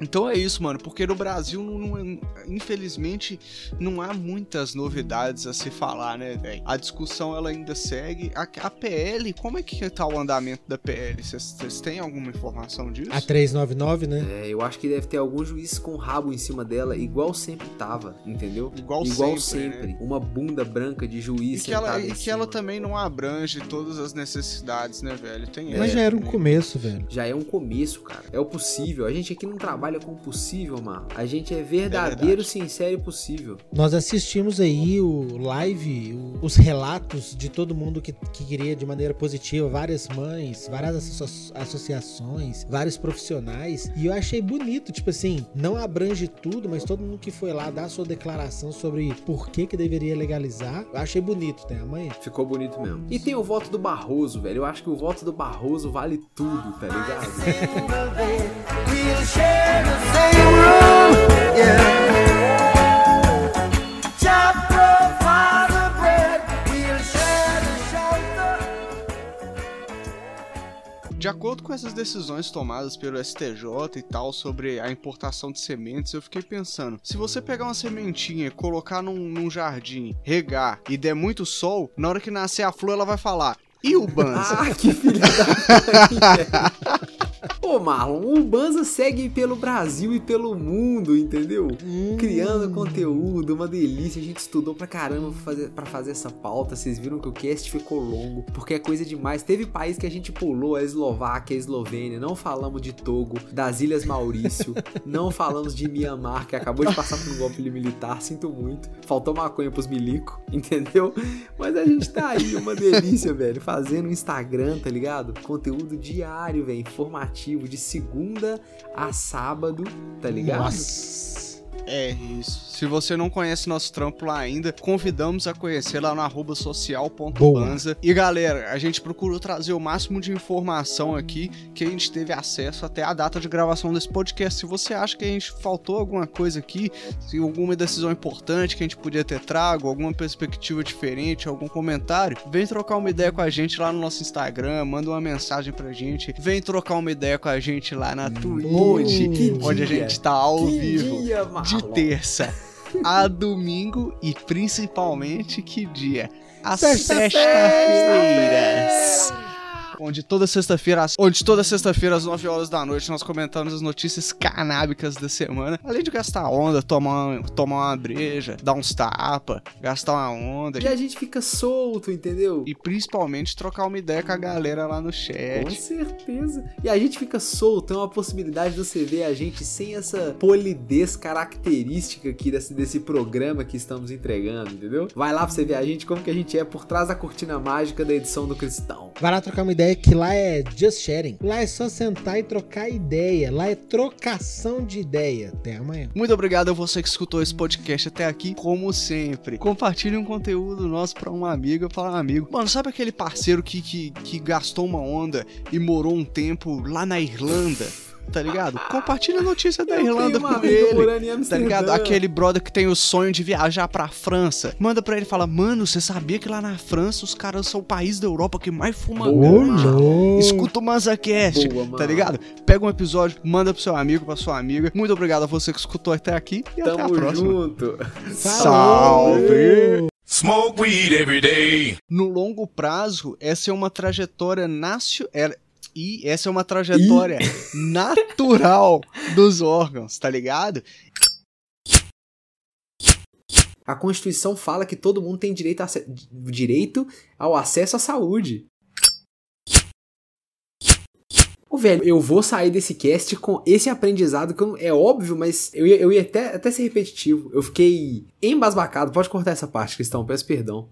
Então é isso, mano, porque no Brasil, não, não- infelizmente, não há muitas novidades a se falar, né, velho? A discussão ela ainda segue. A, a PL, como é que tá o andamento da PL? Vocês têm alguma informação disso? A 399, né? É, eu acho que deve ter algum juiz com rabo em cima dela, igual sempre tava, entendeu? Igual igual sempre, sempre. né? Uma bunda branca de E juiz que, ela, e que ela também não abrange todas as necessidades, né, velho? Tem Mas já era um também. começo, velho. Já é um começo, cara. É o possível. A gente aqui não trabalha com o possível, mano. A gente é verdadeiro, verdade. sincero e possível. Nós assistimos aí o live, o- os relatos de todo mundo que, que queria de maneira positiva, várias mães, várias asso- associações, vários profissionais, e eu achei bonito, tipo assim, não abrange tudo, mas todo mundo que foi lá dar a sua declaração sobre por que que deveria legalizar, eu achei bonito, tem a mãe? Ficou bonito mesmo. E tem o voto do Barroso, velho. Eu acho que o voto do Barroso vale tudo, tá ligado? De acordo com essas decisões tomadas pelo STJ e tal sobre a importação de sementes, eu fiquei pensando: se você pegar uma sementinha, colocar num, num jardim, regar e der muito sol, na hora que nascer a flor, ela vai falar. E o Banza? Ah, que filha da mãe, velho. Ô, Marlon, o Banza segue pelo Brasil e pelo mundo, entendeu? Criando conteúdo, uma delícia. A gente estudou pra caramba pra fazer, pra fazer essa pauta. Vocês viram que o cast ficou longo, porque é coisa demais. Teve país que a gente pulou, a Eslováquia, a Eslovênia. Não falamos de Togo, das Ilhas Maurício. não falamos de Mianmar, que acabou de passar por um golpe militar. Sinto muito. Faltou maconha pros milico, entendeu? Mas a gente tá aí, uma delícia, velho. Fazendo Instagram, tá ligado? Conteúdo diário, velho. Informativo, de segunda a sábado, tá ligado? Nossa! É isso. Se você não conhece nosso trampo lá ainda, convidamos a conhecer lá no arroba social.banza. E galera, a gente procurou trazer o máximo de informação aqui que a gente teve acesso até a data de gravação desse podcast. Se você acha que a gente faltou alguma coisa aqui, se alguma decisão importante que a gente podia ter trago, alguma perspectiva diferente, algum comentário, vem trocar uma ideia com a gente lá no nosso Instagram, manda uma mensagem pra gente, vem trocar uma ideia com a gente lá na Twitch, que onde a gente tá ao que vivo dia, de terça a domingo e principalmente que dia? Às Sexta-feira. sextas-feiras. Onde toda sexta-feira, às- onde toda sexta-feira às 9 horas da noite nós comentamos as notícias canábicas da semana. Além de gastar onda, tomar, uma- tomar uma breja, dar uns tapa, gastar uma onda E a gente fica solto, entendeu? e principalmente trocar uma ideia com a galera lá no Com chat. certeza. E a gente fica solto, é uma possibilidade de você ver a gente sem essa polidez característica aqui desse, desse programa que estamos entregando, entendeu? Vai lá pra você ver a gente como que a gente é por trás da cortina mágica da edição do Cristão. Vai lá trocar uma ideia que lá é just sharing. Lá é só sentar e trocar ideia. Lá é trocação de ideia. Até amanhã. Muito obrigado a você que escutou esse podcast até aqui, como sempre. Compartilhe um conteúdo nosso pra um amigo, para um amigo. Mano, sabe aquele parceiro que, que, que gastou uma onda e morou um tempo lá na Irlanda? Tá ligado? Compartilha a notícia da Eu Irlanda com ele. Tá ligado? Aquele brother que tem o sonho de viajar pra França. Manda pra ele e fala: Mano, você sabia que lá na França os caras são o país da Europa que mais fuma ganja? Escuta o Manzacast, Boa, tá ligado? Pega um episódio, manda pro seu amigo, pra sua amiga. Muito obrigado a você que escutou até aqui e até a Tamo próxima. junto. Salve! Smoke weed every day. No longo prazo, essa é uma trajetória nacio... E essa é uma trajetória natural dos órgãos, tá ligado? A Constituição fala que todo mundo tem direito, a direito ao acesso à saúde. Ô, velho, eu vou sair desse cast com esse aprendizado que eu- é óbvio, mas eu ia, eu ia até, até ser repetitivo. Eu fiquei embasbacado. Pode cortar essa parte, Cristão, peço perdão.